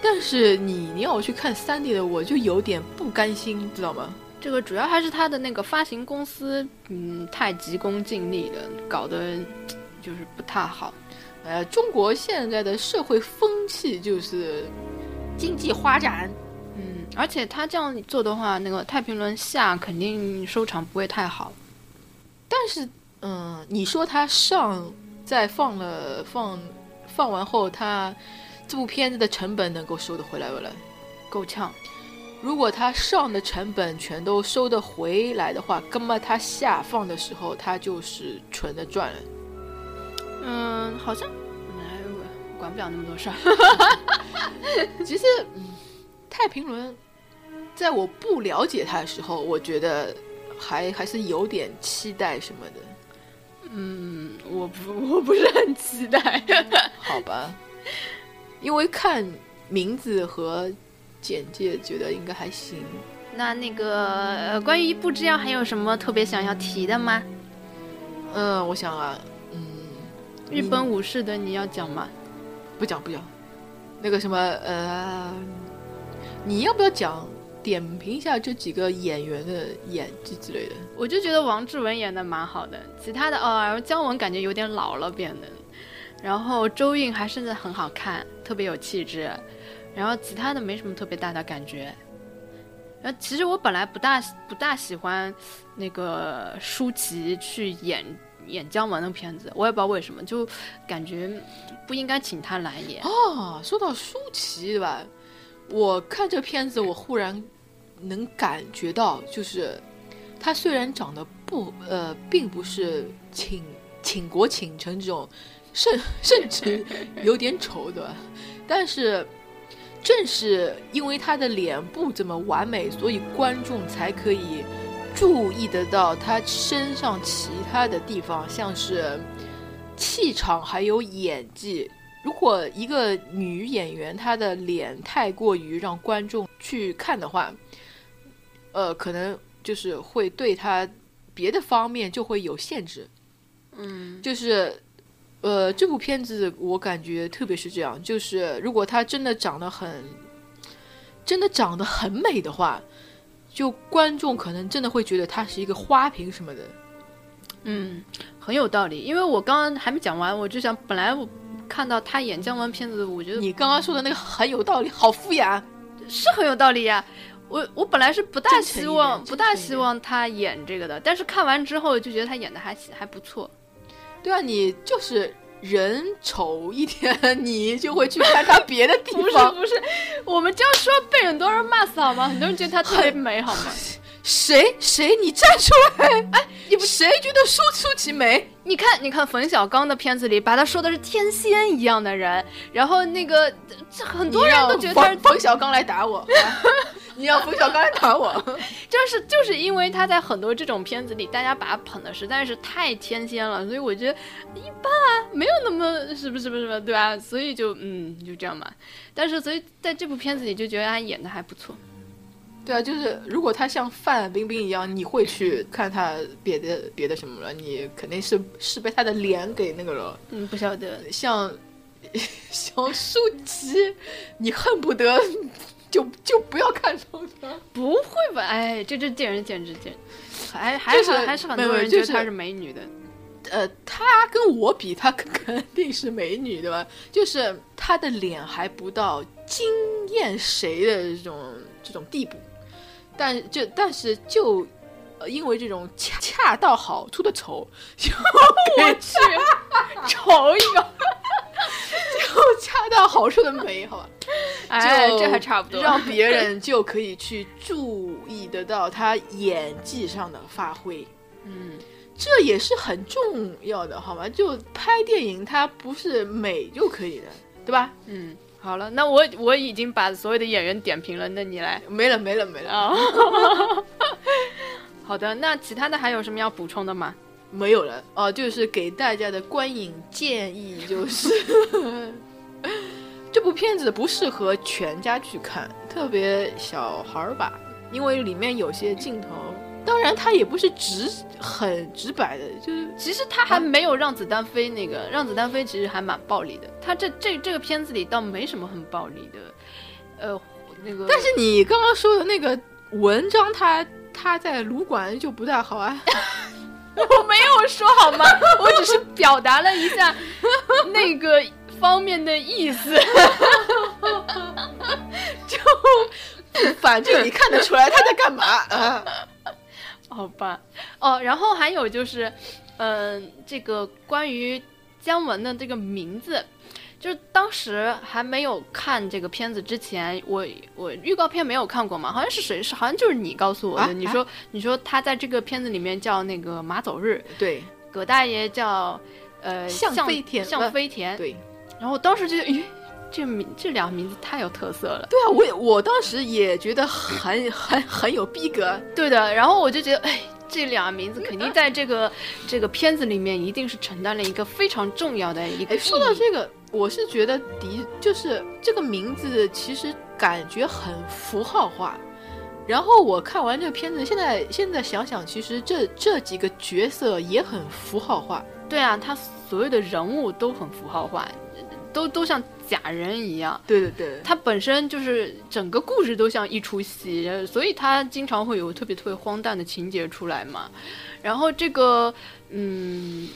但是你你要我去看三 D 的，我就有点不甘心，知道吗？这个主要还是他的那个发行公司，嗯，太急功近利了，搞得就是不太好。呃，中国现在的社会风气就是经济发展，嗯，而且他这样做的话，那个《太平轮》下肯定收场不会太好。但是，嗯，你说他上在放了放放完后，他这部片子的成本能够收得回来不来？够呛。如果他上的成本全都收得回来的话，那么他下放的时候，他就是纯的赚了。嗯，好像，哎，管不了那么多事儿。(laughs) 其实，嗯，太平轮，在我不了解他的时候，我觉得还还是有点期待什么的。嗯，我不，我不是很期待。好吧，因为看名字和。简介觉得应该还行。那那个关于不知道还有什么特别想要提的吗？嗯，我想啊，嗯，日本武士的你要讲吗？不讲不讲。那个什么呃，你要不要讲点评一下这几个演员的演技之类的？我就觉得王志文演的蛮好的，其他的哦，姜文感觉有点老了变得，然后周韵还是很好看，特别有气质。然后其他的没什么特别大的感觉，然后其实我本来不大不大喜欢那个舒淇去演演姜文的片子，我也不知道为什么，就感觉不应该请他来演。哦，说到舒淇对吧？我看这片子，我忽然能感觉到，就是他虽然长得不呃，并不是倾倾国倾城这种，甚甚至有点丑的，但是。正是因为他的脸不怎么完美，所以观众才可以注意得到他身上其他的地方，像是气场还有演技。如果一个女演员她的脸太过于让观众去看的话，呃，可能就是会对她别的方面就会有限制。嗯，就是。呃，这部片子我感觉特别是这样，就是如果她真的长得很，真的长得很美的话，就观众可能真的会觉得她是一个花瓶什么的。嗯，很有道理。因为我刚刚还没讲完，我就想，本来我看到她演姜文片子，我觉得你刚刚说的那个很有道理，好敷衍，(laughs) 是很有道理呀。我我本来是不大希望，不大希望她演这个的，但是看完之后就觉得她演的还还不错。对啊，你就是人丑一点，你就会去看他别的地方。(laughs) 不是不是，我们这样说被很多人骂死好吗？很多人觉得他特别美好吗？(laughs) 谁谁？你站出来！哎，你不谁觉得舒舒淇美？你看，你看冯小刚的片子里，把他说的是天仙一样的人，然后那个这很多人都觉得他是冯小刚来打我。你要冯小刚来打我，(laughs) 就是就是因为他在很多这种片子里，大家把他捧的实在是太天仙了，所以我觉得一般啊，没有那么什么什么什么对吧？所以就嗯就这样嘛。但是所以在这部片子里就觉得他演的还不错。对啊，就是如果他像范冰冰一样，你会去看他别的别的什么了？你肯定是是被他的脸给那个了。嗯，不晓得像 (laughs) 小舒淇，你恨不得。(laughs) 就就不要看上他，不会吧？哎，这这见仁见智，见还还是还是很多人觉得她是美女的。呃，她跟我比，她肯定是美女，对吧？就是她的脸还不到惊艳谁的这种这种地步，但就但是就因为这种恰恰到好处的丑，(laughs) 就我去，丑一个。(laughs) 就恰到好处的美好吧，哎，这还差不多，让别人就可以去注意得到他演技上的发挥，嗯，这也是很重要的，好吗？就拍电影，它不是美就可以的，对吧？嗯，好了，那我我已经把所有的演员点评了，那你来，没了没了没了啊。(laughs) 好的，那其他的还有什么要补充的吗？没有了哦，就是给大家的观影建议就是，这部片子不适合全家去看，特别小孩儿吧，因为里面有些镜头，当然它也不是直很直白的，就是其实他还没有让子弹飞那个，让子弹飞其实还蛮暴力的。他这这这个片子里倒没什么很暴力的，呃，那个。但是你刚刚说的那个文章他，他在撸管就不太好啊。(laughs) (laughs) 我没有说好吗？(laughs) 我只是表达了一下那个方面的意思。(laughs) 就反正你看得出来他在干嘛啊？好吧，哦，然后还有就是，嗯、这个关于姜文的这个名字，就是当时还没有看这个片子之前，我我预告片没有看过嘛，好像是谁是好像就是你告诉我的，啊你说你说他在这个片子里面叫那个马走日，对葛大爷叫呃向飞田向呃飞田，对然后我当时就咦，这名这俩名字太有特色了。对啊，我也我当时也觉得很很很有逼格。对的，然后我就觉得，哎，这两个名字肯定在这个这个片子里面一定是承担了一个非常重要的一个哎，说到这个，我是觉得的，就是这个名字其实感觉很符号化。然后我看完这个片子，现在现在想想，其实这这几个角色也很符号化。对啊，他所有的人物都很符号化，都都像假人一样。对对对，他本身就是整个故事都像一出戏，呃所以他经常会有特别特别荒诞的情节出来嘛。然后这个，嗯，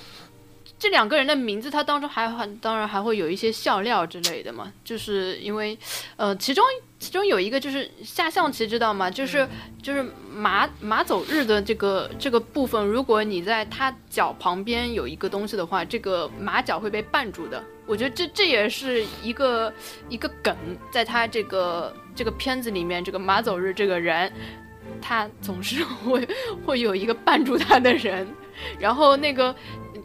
这两个人的名字，他当中还很当然还会有一些笑料之类的嘛，就是因为，呃，其中其中有一个就是下象棋知道吗？就是就是马马走日的这个这个部分，如果你在他脚旁边有一个东西的话，这个马脚会被绊住的。我觉得这这也是一个一个梗，在他这个这个片子里面，这个马走日这个人，他总是会 (laughs) 会有一个绊住他的人，然后那个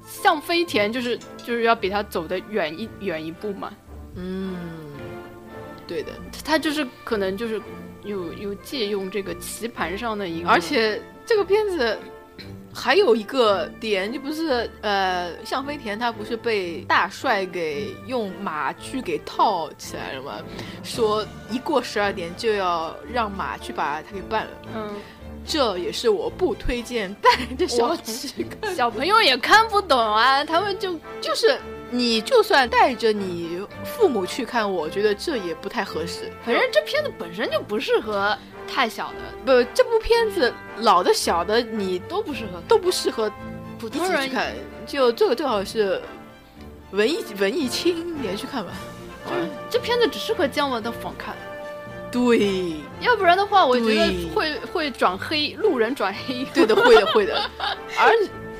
向飞田就是就是要比他走得远一远一步嘛，嗯，对的。他就是可能就是有有借用这个棋盘上的一个，而且这个片子还有一个点，就不是呃，向飞田他不是被大帅给用马去给套起来了吗？说一过十二点就要让马去把他给办了。嗯，这也是我不推荐带着小 (laughs) 小朋友也看不懂啊，他们就就是你就算带着你父母去看，我觉得这也不太合适。反正这片子本身就不适合太小的，不，这部片子老的小的你都不适合都不适合普通人去看，就这个最好是文艺文艺青年去看吧。就是这片子只适合姜文的访看，对，要不然的话，我觉得会会转黑，路人转黑。对的，会的，会的。(laughs) 而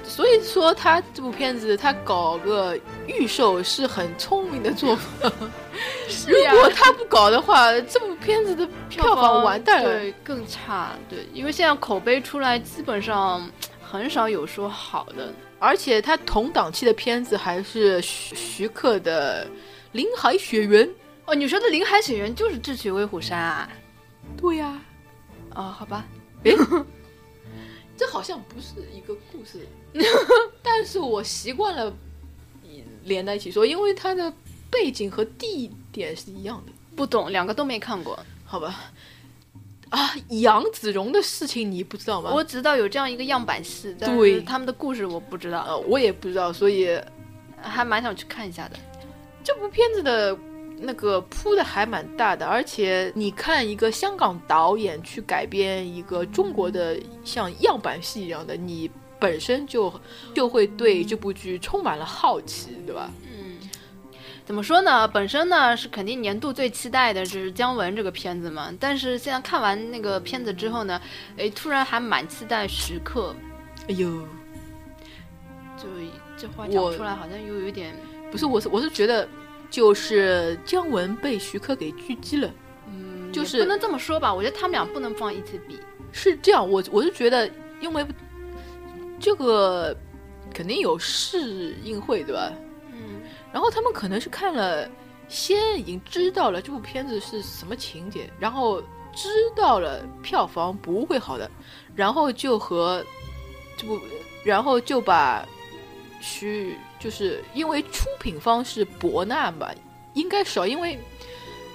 所以说，他这部片子他搞个预售是很聪明的做法。如果他不搞的话，这部片子的票房完蛋了。对，更差。对，因为现在口碑出来，基本上很少有说好的。而且他同档期的片子还是徐徐克的《林海雪原》。哦，你说的《林海雪原》就是《智取威虎山》啊？对呀、哦，好吧。(laughs) 这好像不是一个故事，(laughs) 但是我习惯了连在一起说，因为它的背景和地点是一样的，不懂，两个都没看过。好吧？啊，杨子荣的事情你不知道吗？我知道有这样一个样板戏，但是他们的故事我不知道，呃我也不知道，所以还蛮想去看一下的。这部片子的那个铺的还蛮大的，而且你看一个香港导演去改编一个中国的像样板戏一样的，你本身就就会对这部剧充满了好奇，对吧？怎么说呢？本身呢是肯定年度最期待的就是姜文这个片子嘛，但是现在看完那个片子之后呢，哎，突然还蛮期待徐克。哎呦，就这话讲出来，好像又有点，不是，我是我是觉得，就是姜文被徐克给狙击了，嗯，就是不能这么说吧。我觉得他们俩不能放一起比。是这样，我我就觉得，因为这个肯定有试映会，对吧？嗯，然后他们可能是看了，先已经知道了这部片子是什么情节，然后知道了票房不会好的，然后就和这部，然后就把徐，就是因为出品方是博纳嘛，应该少，因为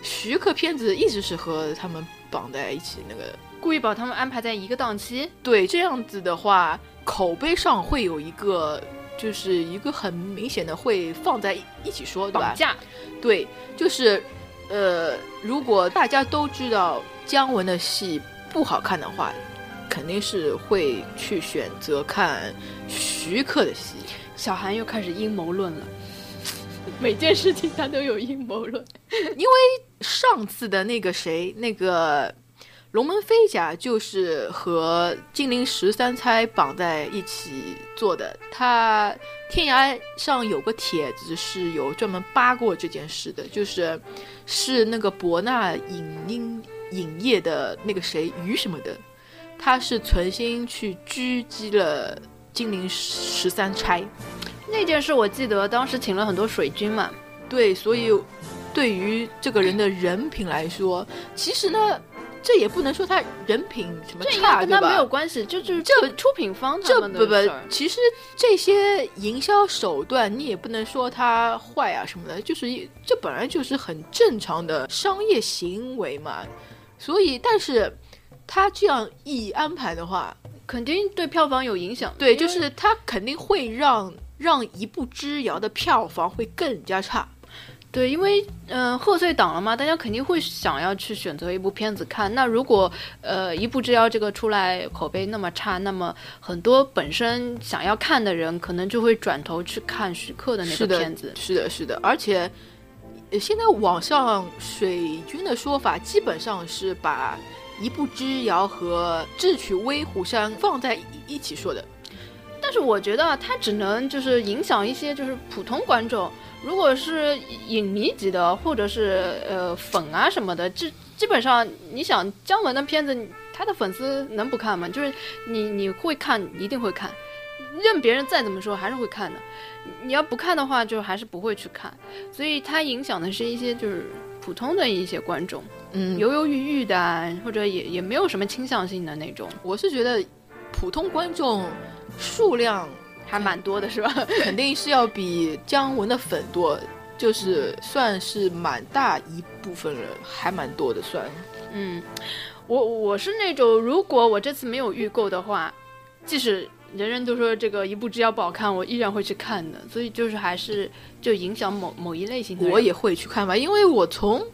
徐克片子一直是和他们绑在一起，那个故意把他们安排在一个档期。对，这样子的话，口碑上会有一个，就是一个很明显的会放在一起说，对吧？绑架。对，就是，呃，如果大家都知道姜文的戏不好看的话，肯定是会去选择看徐克的戏。小韩又开始阴谋论了，每件事情他都有阴谋论。(laughs) 因为上次的那个谁，那个龙门飞甲，就是和金陵十三钗绑在一起做的。他天涯上有个帖子是有专门扒过这件事的，就是是那个博纳影音影业的那个谁于什么的，他是存心去狙击了金陵十三钗。那件事我记得当时请了很多水军嘛，对，所以对于这个人的人品来说，其实呢，这也不能说他人品什么差，对吧？跟他没有关系，就就是这出出品方这不不，其实这些营销手段你也不能说他坏啊什么的，就是这本来就是很正常的商业行为嘛。所以，但是他这样一安排的话，肯定对票房有影响。对，就是它肯定会让让一步之遥的票房会更加差。对，因为嗯、呃贺岁档了嘛，大家肯定会想要去选择一部片子看。那如果呃一步之遥这个出来口碑那么差，那么很多本身想要看的人，可能就会转头去看徐克的那个片子。是的，是的，而且呃现在网上水军的说法基本上是把《一步之遥》和《智取威虎山》放在一起说的。但是我觉得啊它只能就是影响一些就是普通观众，如果是影迷级的或者是呃粉啊什么的，这基本上你想姜文的片子，他的粉丝能不看吗？就是你你会看，一定会看，任别人再怎么说还是会看的。你要不看的话，就还是不会去看，所以它影响的是一些就是普通的一些观众，嗯犹犹豫豫的啊，或者也也没有什么倾向性的那种，我是觉得普通观众数量还蛮多的是吧？肯定是要比姜文的粉多，就是算是蛮大一部分人，还蛮多的算。嗯，我我是那种，如果我这次没有预购的话，即使人人都说这个一步之遥不好看，我依然会去看的。所以就是还是就影响某某一类型的。我也会去看吧，因为我从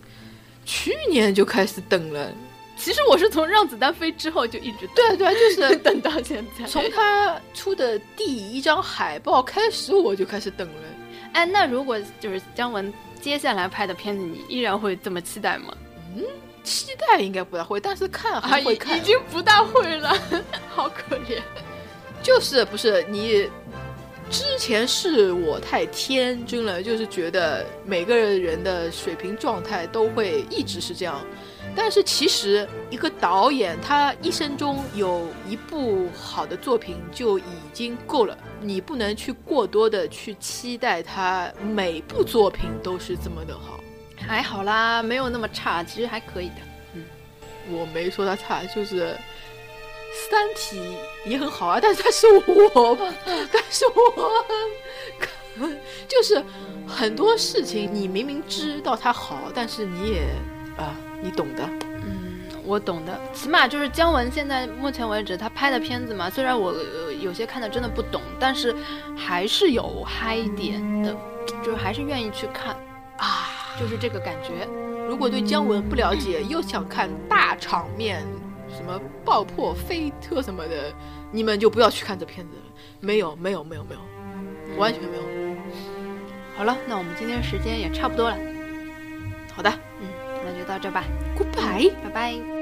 去年就开始等了。其实我是从让子弹飞之后就一直对啊对啊，就是 (laughs) 等到现在。从他出的第一张海报开始，我就开始等了。哎，那如果就是姜文接下来拍的片子，你依然会这么期待吗？嗯期待应该不大会，但是看还是会看。已经不大会了，(laughs) 好可怜。就是不是你之前是我太天真了，就是觉得每个人的水平状态都会一直是这样。但是其实一个导演他一生中有一部好的作品就已经够了，你不能去过多的去期待他每部作品都是这么的好。还好啦，没有那么差，其实还可以的。嗯我没说他差，就是《三体》也很好啊，(laughs) 但是 (laughs) 但是我，但是我，就是很多事情你明明知道它好，但是你也啊，你懂的。嗯，我懂的，起码就是姜文现在目前为止他拍的片子嘛，虽然我、呃有些看的真的不懂，但是还是有嗨点的，就是还是愿意去看啊，就是这个感觉。如果对姜文不了解，又想看大场面，什么爆破、飞车什么的，你们就不要去看这片子了。没有，没有，没有，没有，完全没有。好了，那我们今天时间也差不多了，好的嗯，那就到这吧，，Goodbye。拜拜。